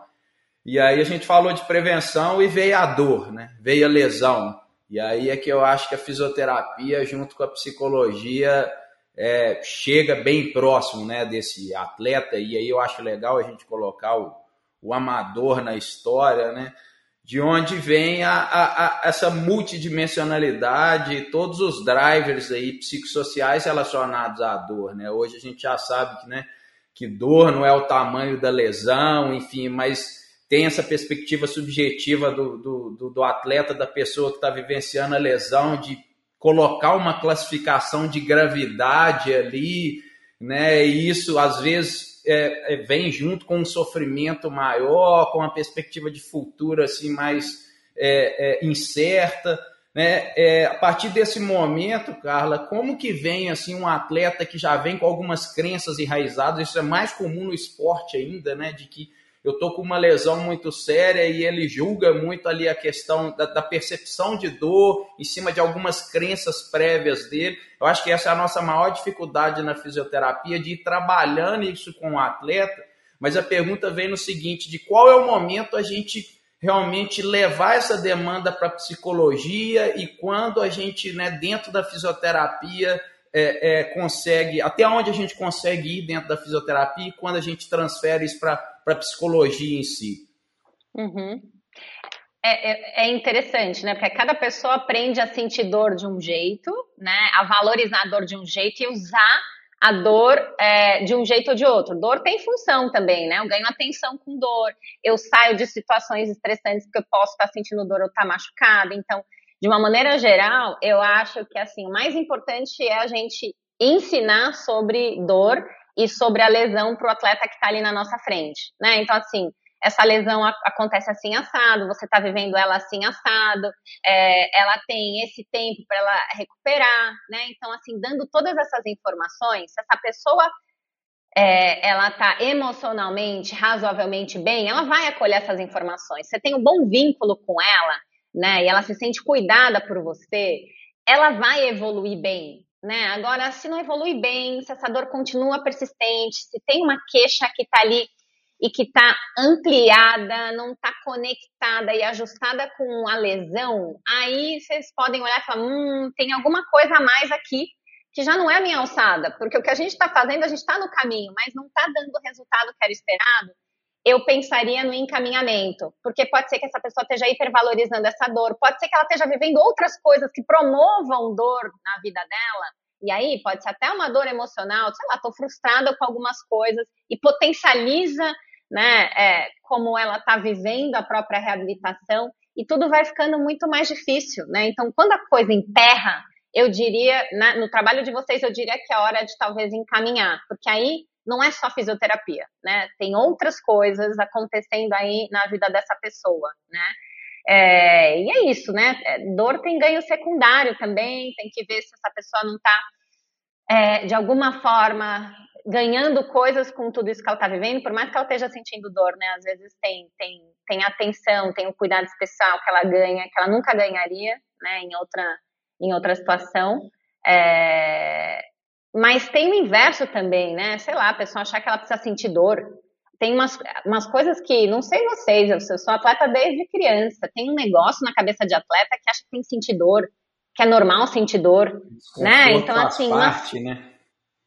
e aí a gente falou de prevenção e veio a dor, né? Veio a lesão. E aí é que eu acho que a fisioterapia, junto com a psicologia, é, chega bem próximo né, desse atleta. E aí eu acho legal a gente colocar o, o amador na história, né? De onde vem a, a, a, essa multidimensionalidade, todos os drivers aí psicossociais relacionados à dor, né? Hoje a gente já sabe que, né, que dor não é o tamanho da lesão, enfim, mas tem essa perspectiva subjetiva do, do, do, atleta, da pessoa que está vivenciando a lesão, de colocar uma classificação de gravidade ali, né? E isso às vezes é, é, vem junto com um sofrimento maior, com uma perspectiva de futuro assim mais é, é incerta. Né? É, a partir desse momento, Carla, como que vem assim um atleta que já vem com algumas crenças enraizadas? Isso é mais comum no esporte ainda, né? De que eu tô com uma lesão muito séria e ele julga muito ali a questão da, da, percepção de dor em cima de algumas crenças prévias dele. Eu acho que essa é a nossa maior dificuldade na fisioterapia, de ir trabalhando isso com o atleta. Mas a pergunta vem no seguinte: de qual é o momento a gente realmente levar essa demanda para psicologia e quando a gente, né, dentro da fisioterapia, é, é, consegue, até onde a gente consegue ir dentro da fisioterapia e quando a gente transfere isso para a psicologia em si. Uhum. É, é, é, interessante, né? Porque cada pessoa aprende a sentir dor de um jeito, né? A valorizar a dor de um jeito e usar a dor é, de um jeito ou de outro. Dor tem função também, né? Eu ganho atenção com dor, eu saio de situações estressantes porque eu posso estar sentindo dor ou estar machucada. Então, de uma maneira geral, eu acho que assim, o mais importante é a gente ensinar sobre dor e sobre a lesão para o atleta que está ali na nossa frente, né? Então, assim, essa lesão acontece assim assado, você está vivendo ela assim assado, é, ela tem esse tempo para ela recuperar, né? Então, assim, dando todas essas informações, se essa pessoa é, ela está emocionalmente, razoavelmente bem, ela vai acolher essas informações. Você tem um bom vínculo com ela, né, e ela se sente cuidada por você, ela vai evoluir bem, né? Agora, se não evolui bem, se essa dor continua persistente, se tem uma queixa que está ali e que está ampliada, não está conectada e ajustada com a lesão, aí vocês podem olhar e falar, hum, tem alguma coisa a mais aqui que já não é a minha alçada, porque o que a gente está fazendo, a gente está no caminho, mas não está dando o resultado que era esperado, eu pensaria no encaminhamento, porque pode ser que essa pessoa esteja hipervalorizando essa dor, pode ser que ela esteja vivendo outras coisas que promovam dor na vida dela, e aí pode ser até uma dor emocional, sei lá, estou frustrada com algumas coisas e potencializa, né, é, como ela está vivendo a própria reabilitação e tudo vai ficando muito mais difícil, né? Então, quando a coisa emperra, eu diria, na, no trabalho de vocês, eu diria que é hora de talvez encaminhar, porque aí não é só fisioterapia, né? Tem outras coisas acontecendo aí na vida dessa pessoa, né? É, e é isso, né? É, dor tem ganho secundário também, tem que ver se essa pessoa não está, é, de alguma forma, ganhando coisas com tudo isso que ela está vivendo, por mais que ela esteja sentindo dor, né? Às vezes tem, tem, tem atenção, tem o um cuidado especial que ela ganha, que ela nunca ganharia, né? Em outra, em outra situação. É, mas tem o inverso também, né? Sei lá, a pessoa achar que ela precisa sentir dor. Tem umas, umas coisas que, não sei vocês, eu sou atleta desde criança. Tem um negócio na cabeça de atleta que acha que tem que sentir dor, que é normal sentir dor, né? Então, faz assim. Parte, uma... né?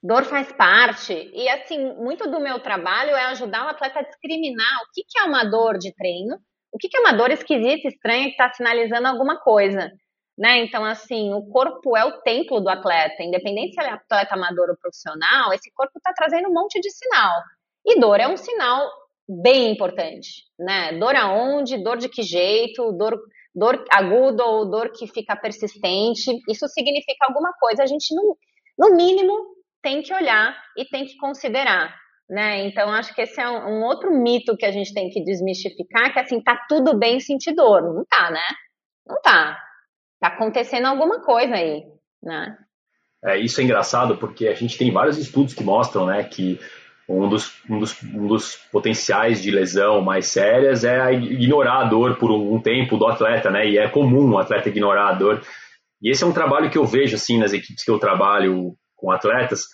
Dor faz parte. E, assim, muito do meu trabalho é ajudar o atleta a discriminar o que, que é uma dor de treino, o que, que é uma dor esquisita, estranha, que está sinalizando alguma coisa. Né? Então, assim, o corpo é o templo do atleta, independente se ele é atleta amador ou profissional, esse corpo está trazendo um monte de sinal. E dor é um sinal bem importante, né? Dor aonde, dor de que jeito, dor, dor aguda ou dor que fica persistente, isso significa alguma coisa. A gente, no, no mínimo, tem que olhar e tem que considerar. Né? Então, acho que esse é um, um outro mito que a gente tem que desmistificar, que assim, tá tudo bem sentir dor. Não tá, né? Não tá. Tá acontecendo alguma coisa aí, né? É, isso é engraçado porque a gente tem vários estudos que mostram, né, que um dos, um dos, um dos potenciais de lesão mais sérias é ignorar a dor por um, tempo do atleta, né? E é comum o atleta ignorar a dor. E esse é um trabalho que eu vejo assim nas equipes que eu trabalho com atletas,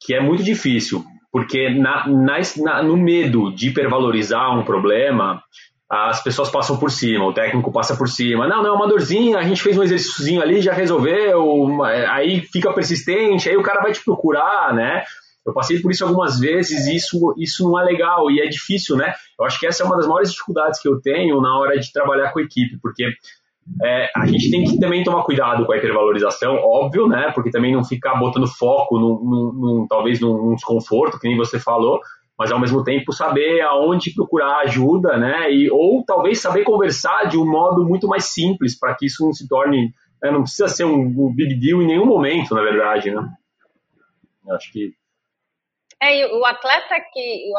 que é muito difícil, porque na, na, no medo de hipervalorizar um problema, as pessoas passam por cima, o técnico passa por cima. Não, não, é uma dorzinha, a gente fez um exercíciozinho ali, já resolveu, aí fica persistente, aí o cara vai te procurar, né? Eu passei por isso algumas vezes e isso, isso não é legal e é difícil, né? Eu acho que essa é uma das maiores dificuldades que eu tenho na hora de trabalhar com a equipe, porque é, a gente tem que também tomar cuidado com a hipervalorização, óbvio, né? Porque também não ficar botando foco, num, num, num talvez num desconforto, que nem você falou, mas ao mesmo tempo saber aonde procurar ajuda, né? E, ou talvez saber conversar de um modo muito mais simples para que isso não se torne, né? não precisa ser um, um, big deal em nenhum momento, na verdade, né? Eu acho que é o atleta que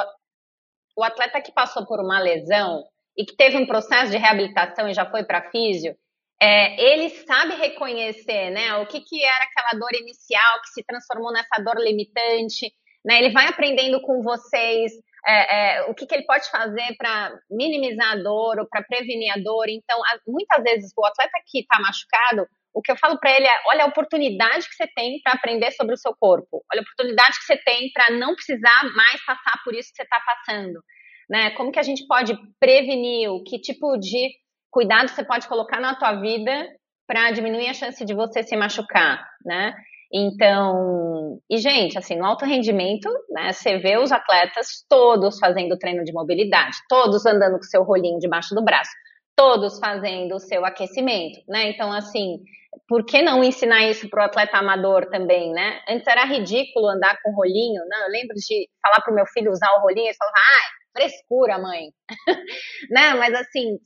o atleta que passou por uma lesão e que teve um processo de reabilitação e já foi para físio, é, ele sabe reconhecer, né, o que, que era aquela dor inicial que se transformou nessa dor limitante, né? Ele vai aprendendo com vocês é, é, o que, que, ele pode fazer para minimizar a dor ou para prevenir a dor. Então, muitas vezes o atleta que está machucado, o que eu falo para ele é: olha a oportunidade que você tem para aprender sobre o seu corpo, olha a oportunidade que você tem para não precisar mais passar por isso que você está passando. Né? Como que a gente pode prevenir? O que tipo de cuidado você pode colocar na tua vida para diminuir a chance de você se machucar, né? Então, e gente, assim, no alto rendimento, né, você vê os atletas todos fazendo treino de mobilidade, todos andando com seu rolinho debaixo do braço, todos fazendo o seu aquecimento, né? Então, assim, por que não ensinar isso para o atleta amador também, né? Antes era ridículo andar com rolinho, não? Eu lembro de falar para o meu filho usar o rolinho e falava, ai, frescura, mãe. [laughs] né? Mas assim,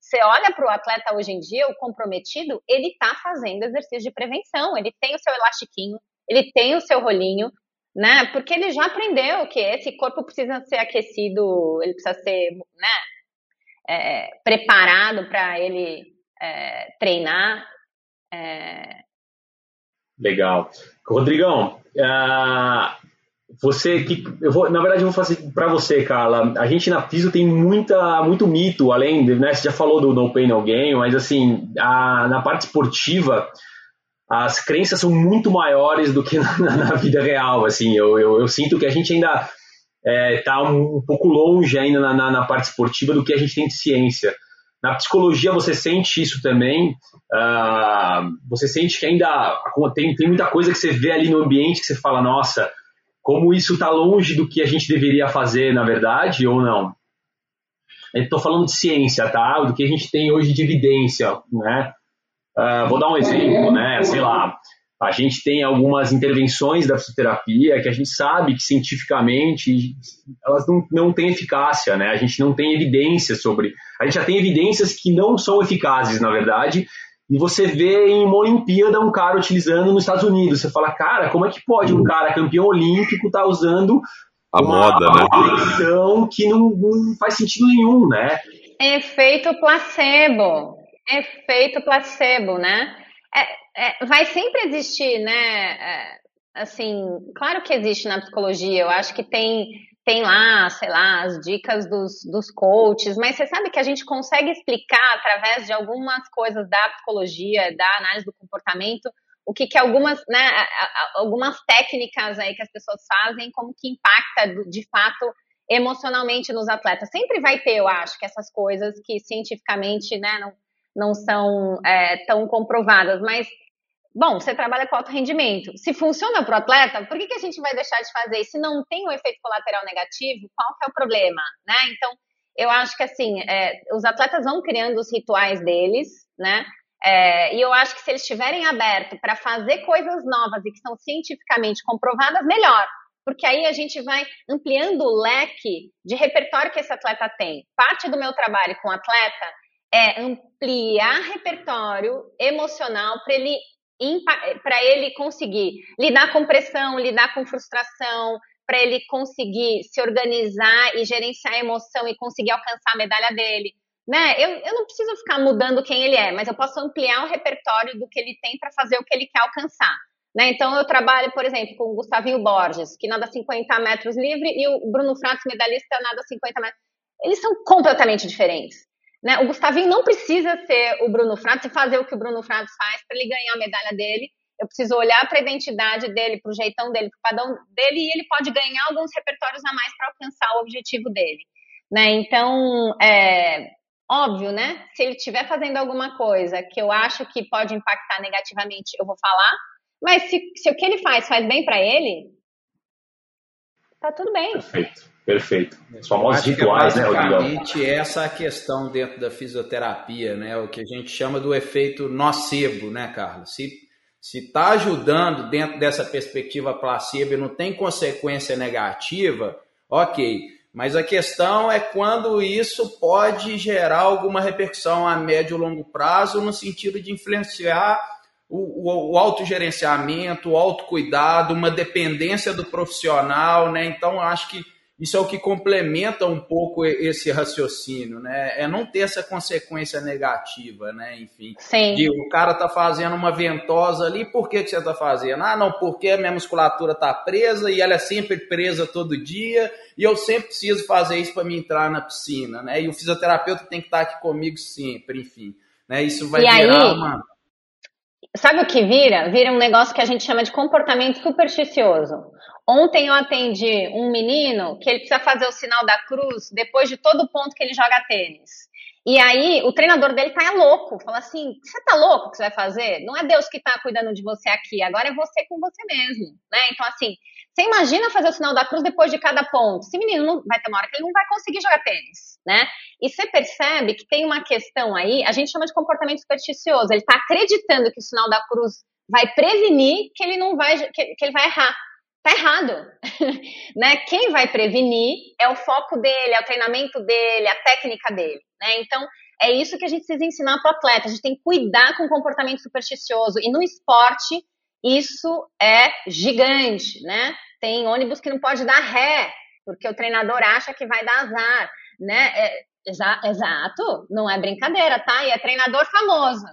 você olha para o atleta hoje em dia, o comprometido, ele está fazendo exercício de prevenção, ele tem o seu elastiquinho, ele tem o seu rolinho, né? Porque ele já aprendeu que esse corpo precisa ser aquecido, ele precisa ser, né? É, preparado para ele é, treinar. É... Legal. Rodrigão, uh, você que eu vou, na verdade, eu vou fazer para você, Carla. A gente na Piso tem muita, muito mito, além, né? Você já falou do No Pain No Gain, mas assim, a, na parte esportiva, as crenças são muito maiores do que [laughs] na, na vida real. Assim, eu, eu, eu, sinto que a gente ainda está é, um, um, pouco longe ainda na, na, na, parte esportiva do que a gente tem de ciência. Na psicologia você sente isso também. Uh, você sente que ainda tem, tem muita coisa que você vê ali no ambiente que você fala, nossa como isso está longe do que a gente deveria fazer, na verdade, ou não? Estou falando de ciência, tá? Do que a gente tem hoje de evidência, né? Uh, vou dar um exemplo, né? Sei lá, a gente tem algumas intervenções da fisioterapia que a gente sabe que cientificamente elas não, não têm eficácia, né? A gente não tem evidência sobre. A gente já tem evidências que não são eficazes, na verdade, e você vê em uma Olimpíada um cara utilizando nos Estados Unidos. Você fala, cara, como é que pode um cara campeão olímpico estar tá usando a uma, moda, uma né? que não, não faz sentido nenhum, né? Efeito placebo. Efeito placebo, né? É, é, vai sempre existir, né? É, assim, claro que existe na psicologia. Eu acho que tem tem lá, sei lá, as dicas dos, dos coaches, mas você sabe que a gente consegue explicar através de algumas coisas da psicologia, da análise do comportamento, o que que algumas, né, algumas técnicas aí que as pessoas fazem, como que impacta de fato emocionalmente nos atletas. Sempre vai ter, eu acho, que essas coisas que cientificamente, né, não, não são é, tão comprovadas, mas Bom, você trabalha com alto rendimento. Se funciona para o atleta, por que, que a gente vai deixar de fazer? Se não tem um efeito colateral negativo, qual que é o problema? Né? Então, eu acho que assim, é, os atletas vão criando os rituais deles, né? É, e eu acho que se eles estiverem abertos para fazer coisas novas e que são cientificamente comprovadas, melhor. Porque aí a gente vai ampliando o leque de repertório que esse atleta tem. Parte do meu trabalho com atleta é ampliar repertório emocional para ele para ele conseguir lidar com pressão, lidar com frustração, para ele conseguir se organizar e gerenciar a emoção e conseguir alcançar a medalha dele. Né? Eu, eu não preciso ficar mudando quem ele é, mas eu posso ampliar o repertório do que ele tem para fazer o que ele quer alcançar. Né? Então, eu trabalho, por exemplo, com o Gustavinho Borges, que nada 50 metros livre, e o Bruno Fratos, medalhista, nada 50 metros. Eles são completamente diferentes. Né? O Gustavinho não precisa ser o Bruno Fratos e fazer o que o Bruno Fratos faz para ele ganhar a medalha dele. Eu preciso olhar para a identidade dele, para o jeitão dele, para o padrão dele, e ele pode ganhar alguns repertórios a mais para alcançar o objetivo dele. Né? Então, é óbvio, né? Se ele estiver fazendo alguma coisa que eu acho que pode impactar negativamente, eu vou falar. Mas se, se o que ele faz faz bem para ele, tá tudo bem. Perfeito. Perfeito. Os famosos rituais, né, Rodrigo? essa a questão dentro da fisioterapia, né? O que a gente chama do efeito nocebo, né, Carlos? Se se está ajudando dentro dessa perspectiva placebo e não tem consequência negativa, ok. Mas a questão é quando isso pode gerar alguma repercussão a médio e longo prazo no sentido de influenciar o, o, o autogerenciamento, o autocuidado, uma dependência do profissional, né? Então, acho que isso é o que complementa um pouco esse raciocínio, né? É não ter essa consequência negativa, né? Enfim, Sim. de o cara tá fazendo uma ventosa ali, por que, que você tá fazendo? Ah, não, porque a minha musculatura tá presa e ela é sempre presa todo dia e eu sempre preciso fazer isso para me entrar na piscina, né? E o fisioterapeuta tem que estar tá aqui comigo sempre, enfim, né? Isso vai e virar aí, uma Sabe o que vira? Vira um negócio que a gente chama de comportamento supersticioso. Ontem eu atendi um menino que ele precisa fazer o sinal da cruz depois de todo ponto que ele joga tênis. E aí o treinador dele tá louco, fala assim: você tá louco que você vai fazer? Não é Deus que tá cuidando de você aqui, agora é você com você mesmo, né? Então assim, você imagina fazer o sinal da cruz depois de cada ponto. Esse menino não, vai ter uma hora que ele não vai conseguir jogar tênis, né? E você percebe que tem uma questão aí, a gente chama de comportamento supersticioso. Ele está acreditando que o sinal da cruz vai prevenir que ele não vai, que, que ele vai errar. Tá errado, [laughs] né? Quem vai prevenir é o foco dele, é o treinamento dele, a técnica dele, né? Então é isso que a gente precisa ensinar para o atleta. A gente tem que cuidar com o comportamento supersticioso e no esporte isso é gigante, né? Tem ônibus que não pode dar ré porque o treinador acha que vai dar azar, né? É, exa exato, não é brincadeira, tá? E é treinador famoso.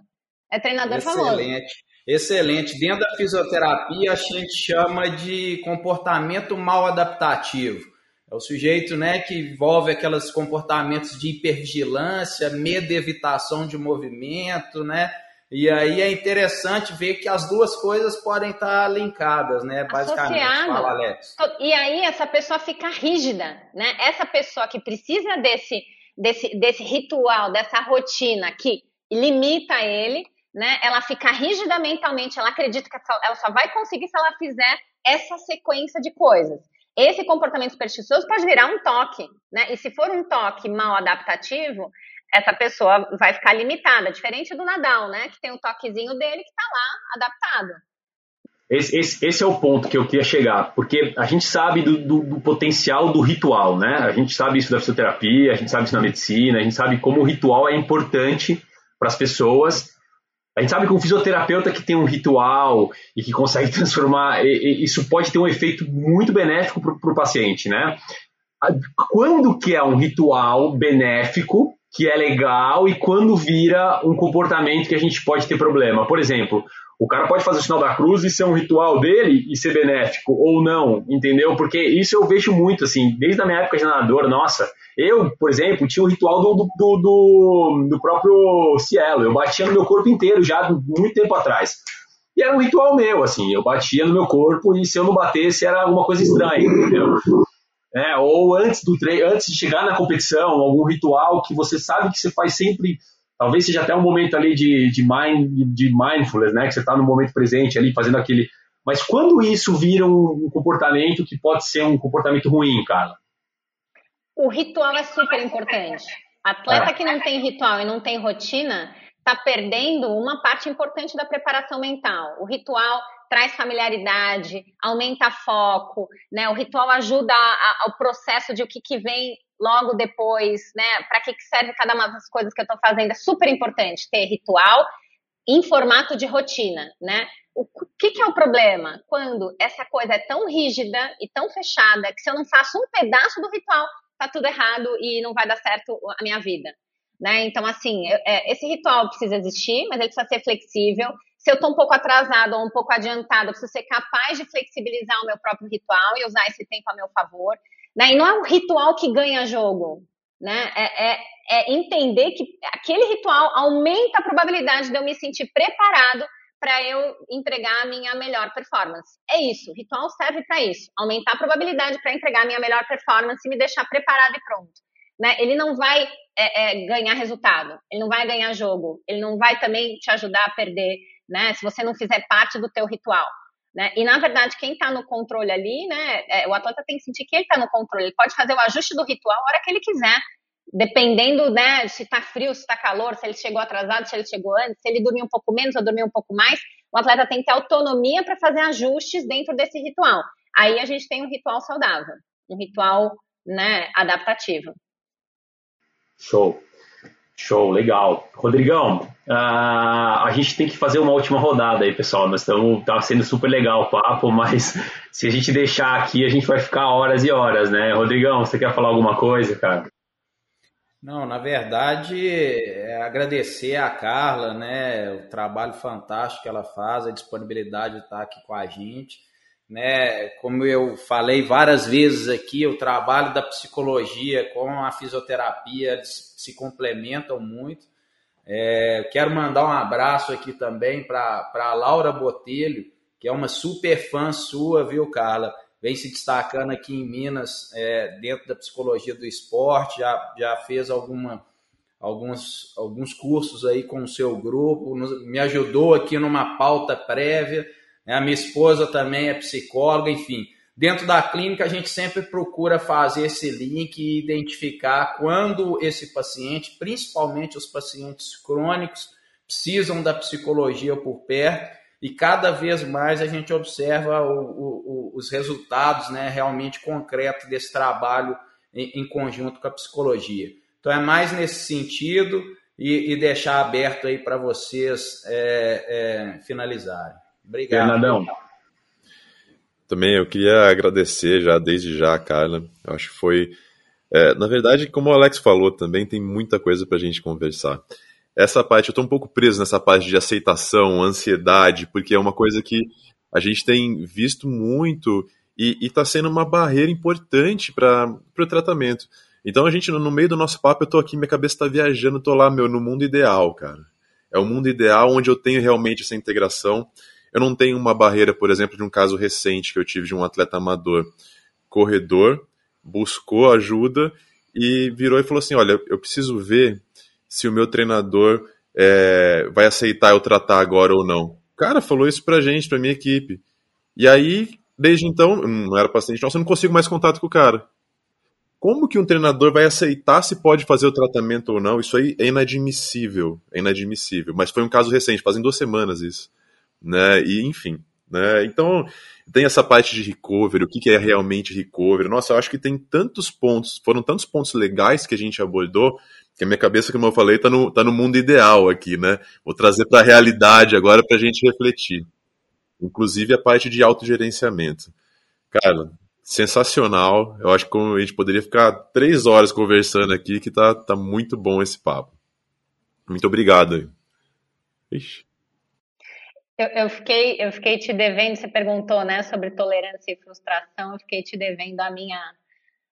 É treinador Excelente. famoso. Excelente. Dentro da fisioterapia, a gente chama de comportamento mal adaptativo. É o sujeito né, que envolve aqueles comportamentos de hipervigilância, medo e evitação de movimento, né? E aí é interessante ver que as duas coisas podem estar linkadas, né? Basicamente, Associado. fala Alex. E aí essa pessoa fica rígida, né? Essa pessoa que precisa desse, desse, desse ritual, dessa rotina que limita ele, né? Ela fica rígida mentalmente, ela acredita que ela só vai conseguir se ela fizer essa sequência de coisas. Esse comportamento supersticioso pode virar um toque, né? E se for um toque mal adaptativo, essa pessoa vai ficar limitada, diferente do Nadal, né? Que tem o toquezinho dele que está lá adaptado. Esse, esse, esse, é o ponto que eu queria chegar, porque a gente sabe do, do, do, potencial do ritual, né? A gente sabe isso da fisioterapia, a gente sabe isso na medicina, a gente sabe como o ritual é importante para as pessoas. A gente sabe que um fisioterapeuta que tem um ritual e que consegue [laughs] transformar, e, e, isso pode ter um efeito muito benéfico para o paciente, né? Quando que é um ritual benéfico que é legal e quando vira um comportamento que a gente pode ter problema. Por exemplo, o cara pode fazer o sinal da cruz e ser um ritual dele e ser benéfico, ou não, entendeu? Porque isso eu vejo muito, assim, desde a minha época de nadador, nossa, eu, por exemplo, tinha o ritual do, do, do, do, próprio Cielo, eu batia no meu corpo inteiro já muito tempo atrás. E era um ritual meu, assim, eu batia no meu corpo e se eu não batesse era alguma coisa estranha, entendeu? É, ou antes do treino, antes de chegar na competição, algum ritual que você sabe que você faz sempre, talvez seja até um momento ali de, de, mind, de mindfulness, né? Que você está no momento presente ali fazendo aquele. Mas quando isso vira um, comportamento que pode ser um comportamento ruim, cara? O ritual é super importante. Atleta que não tem ritual e não tem rotina está perdendo uma parte importante da preparação mental. O ritual traz familiaridade, aumenta foco, né? O ritual ajuda ao processo de o que, que vem logo depois, né? Para que, que serve cada uma das coisas que eu estou fazendo. É super importante ter ritual em formato de rotina, né? O que, que é o problema? Quando essa coisa é tão rígida e tão fechada que se eu não faço um pedaço do ritual, tá tudo errado e não vai dar certo a minha vida. Né? Então, assim, é, esse ritual precisa existir, mas ele precisa ser flexível se eu estou um pouco atrasado ou um pouco adiantado, eu preciso ser capaz de flexibilizar o meu próprio ritual e usar esse tempo a meu favor. Né? E não é um ritual que ganha jogo. Né? É, é, é entender que aquele ritual aumenta a probabilidade de eu me sentir preparado para eu entregar a minha melhor performance. É isso, o ritual serve para isso, aumentar a probabilidade para entregar a minha melhor performance e me deixar preparado e pronto. Né? Ele não vai é, é, ganhar resultado, ele não vai ganhar jogo, ele não vai também te ajudar a perder né? Se você não fizer parte do teu ritual. Né? E na verdade, quem está no controle ali, né? É, o atleta tem que sentir que ele está no controle. Ele pode fazer o ajuste do ritual a hora que ele quiser, dependendo, né? Se está frio, se está calor, se ele chegou atrasado, se ele chegou antes, se ele dormiu um pouco menos ou dormiu um pouco mais. O atleta tem que ter autonomia para fazer ajustes dentro desse ritual. Aí a gente tem um ritual saudável, um ritual, né? Adaptativo. Show. Show, legal. Rodrigão, uh, a gente tem que fazer uma última rodada aí, pessoal. Nós estamos tá sendo super legal o papo, [laughs] mas se a gente deixar aqui, a gente vai ficar horas e horas, né? Rodrigão, você quer falar alguma coisa, cara? Não, na verdade, é agradecer a Carla, né? O trabalho fantástico que ela faz, a disponibilidade de estar aqui com a gente. Né? Como eu falei várias vezes aqui, o trabalho da psicologia com a fisioterapia se complementam muito. É, quero mandar um abraço aqui também para a Laura Botelho, que é uma super fã sua, viu, Carla? Vem se destacando aqui em Minas é, dentro da psicologia do esporte, já, já fez alguma, alguns, alguns cursos aí com o seu grupo, nos, me ajudou aqui numa pauta prévia. Né? A minha esposa também é psicóloga, enfim. Dentro da clínica, a gente sempre procura fazer esse link e identificar quando esse paciente, principalmente os pacientes crônicos, precisam da psicologia por perto e cada vez mais a gente observa o, o, os resultados né, realmente concretos desse trabalho em, em, conjunto com a psicologia. Então é mais nesse sentido e, e deixar aberto aí para vocês é, é, finalizarem. Obrigado. Fernandão. Também eu queria agradecer já desde já, Carla. Eu acho que foi. É, na verdade, como o Alex falou também, tem muita coisa para a gente conversar essa parte, eu estou um pouco preso nessa parte de aceitação, ansiedade, porque é uma coisa que a gente tem visto muito e está sendo uma barreira importante para o tratamento. Então a gente, no meio do nosso papo, eu estou aqui, minha cabeça está viajando, estou lá, meu, no mundo ideal, cara. É o mundo ideal onde eu tenho realmente essa integração. Eu não tenho uma barreira, por exemplo, de um caso recente que eu tive de um atleta amador, corredor, buscou ajuda e virou e falou assim: Olha, eu preciso ver se o meu treinador é, vai aceitar eu tratar agora ou não. Cara falou isso pra gente, pra minha equipe. E aí, desde então, não era paciente nosso, eu não consigo mais contato com o cara. Como que um treinador vai aceitar se pode fazer o tratamento ou não? Isso aí é inadmissível, é inadmissível. Mas foi um caso recente, fazem duas semanas isso, né? E enfim, né? Então tem essa parte de recovery, o que é realmente recovery. Nossa, eu acho que tem tantos pontos, foram tantos pontos legais que a gente abordou que a minha cabeça, como eu falei, está no, tá no mundo ideal aqui, né? Vou trazer para a realidade agora para a gente refletir. Inclusive a parte de autogerenciamento. Cara, sensacional. Eu acho que a gente poderia ficar três horas conversando aqui, que tá, tá muito bom esse papo. Muito obrigado. Ixi. Eu, eu, fiquei, eu fiquei te devendo, você perguntou né, sobre tolerância e frustração, eu fiquei te devendo a minha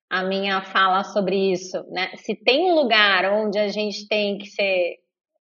a minha fala sobre isso, né? Se tem um lugar onde a gente tem que ser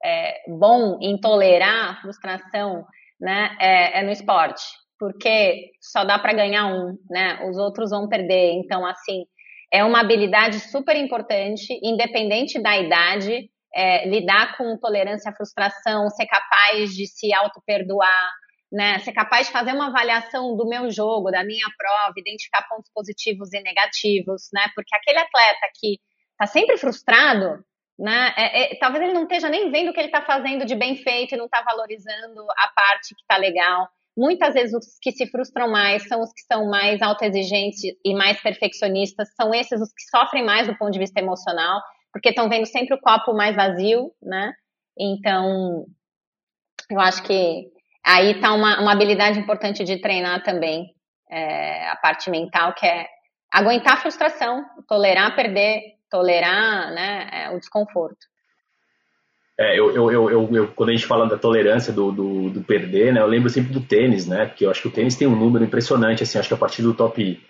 é, bom em tolerar frustração, né? É, é no esporte, porque só dá para ganhar um, né? Os outros vão perder. Então, assim, é uma habilidade super importante, independente da idade, é, lidar com tolerância à frustração, ser capaz de se auto-perdoar, né? Ser capaz de fazer uma avaliação do meu jogo, da minha prova, identificar pontos positivos e negativos, né? Porque aquele atleta que está sempre frustrado, né? É, é, talvez ele não esteja nem vendo o que ele está fazendo de bem feito e não está valorizando a parte que está legal. Muitas vezes os que se frustram mais são os que são mais autoexigentes e mais perfeccionistas, são esses os que sofrem mais do ponto de vista emocional, porque estão vendo sempre o copo mais vazio, né? Então, eu acho que aí está uma, uma habilidade importante de treinar também, é, a parte mental, que é aguentar a frustração, tolerar perder, tolerar né, é, o desconforto. É, eu, eu, eu, eu, quando a gente fala da tolerância do, do, do, perder, né, eu lembro sempre do tênis, né? Porque eu acho que o tênis tem um número impressionante, assim, acho que a partir do top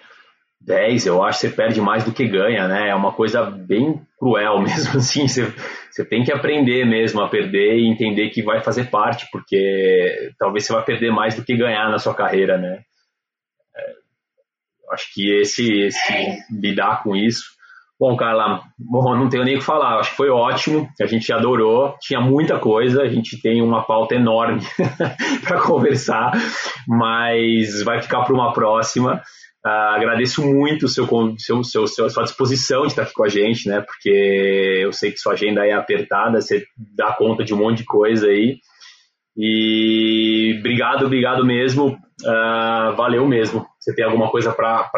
10, eu acho que você perde mais do que ganha, né? É uma coisa bem cruel [laughs] mesmo, assim. Você, você tem que aprender mesmo a perder e entender que vai fazer parte, porque talvez você vai perder mais do que ganhar na sua carreira, né? É, acho que esse, esse lidar com isso. Bom, Carla, bom, não tenho nem o que falar. Acho que foi ótimo, a gente adorou. Tinha muita coisa, a gente tem uma pauta enorme [laughs] para conversar, mas vai ficar para uma próxima. Uh, agradeço muito seu, seu, seu, sua disposição de estar aqui com a gente, né? Porque eu sei que sua agenda é apertada, você dá conta de um monte de coisa aí. E obrigado, obrigado mesmo. Uh, valeu mesmo. Você tem alguma coisa para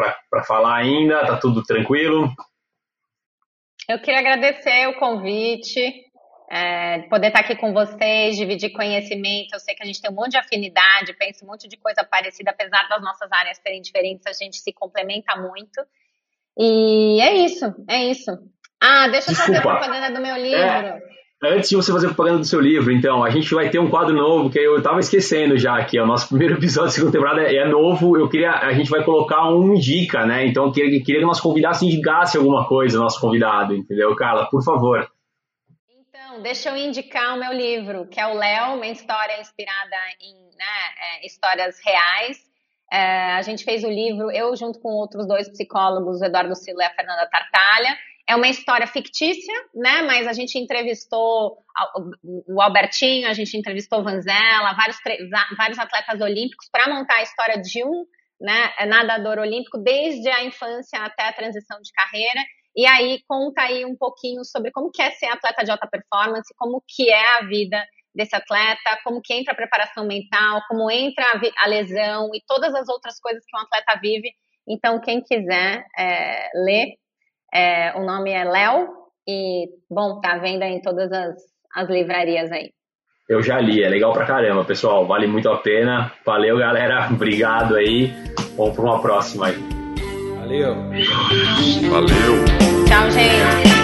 falar ainda? Tá tudo tranquilo? Eu queria agradecer o convite. É, poder estar aqui com vocês, dividir conhecimento. Eu sei que a gente tem um monte de afinidade, pensa um monte de coisa parecida, apesar das nossas áreas serem diferentes, a gente se complementa muito. E é isso, é isso. Ah, deixa eu fazer a propaganda do meu livro. É, antes de você fazer a propaganda do seu livro, então, a gente vai ter um quadro novo que eu estava esquecendo já aqui. O nosso primeiro episódio da segunda temporada é novo. Eu queria, a gente vai colocar um dica, né? Então, eu queria, queria que o nosso convidado se indicasse alguma coisa, nosso convidado, entendeu? Carla, por favor deixa eu indicar o meu livro, que é o Léo, uma história inspirada em né, é, histórias reais. É, a gente fez o livro, eu junto com outros dois psicólogos, o Eduardo Silva e a Fernanda Tartalha. É uma história fictícia, né? Mas a gente entrevistou o Albertinho, a gente entrevistou Vanzella, vários, vários atletas olímpicos para montar a história de um né, nadador olímpico desde a infância até a transição de carreira. E aí conta aí um pouquinho sobre como que é ser atleta de alta performance, como que é a vida desse atleta, como que entra a preparação mental, como entra a, lesão e todas as outras coisas que um atleta vive. Então, quem quiser é, ler, é, o nome é Léo e, bom, tá à venda em todas as, as livrarias aí. Eu já li, é legal pra caramba, pessoal. Vale muito a pena. Valeu, galera. Obrigado aí. Vamos para uma próxima aí. Valeu. Valeu. Tchau, gente.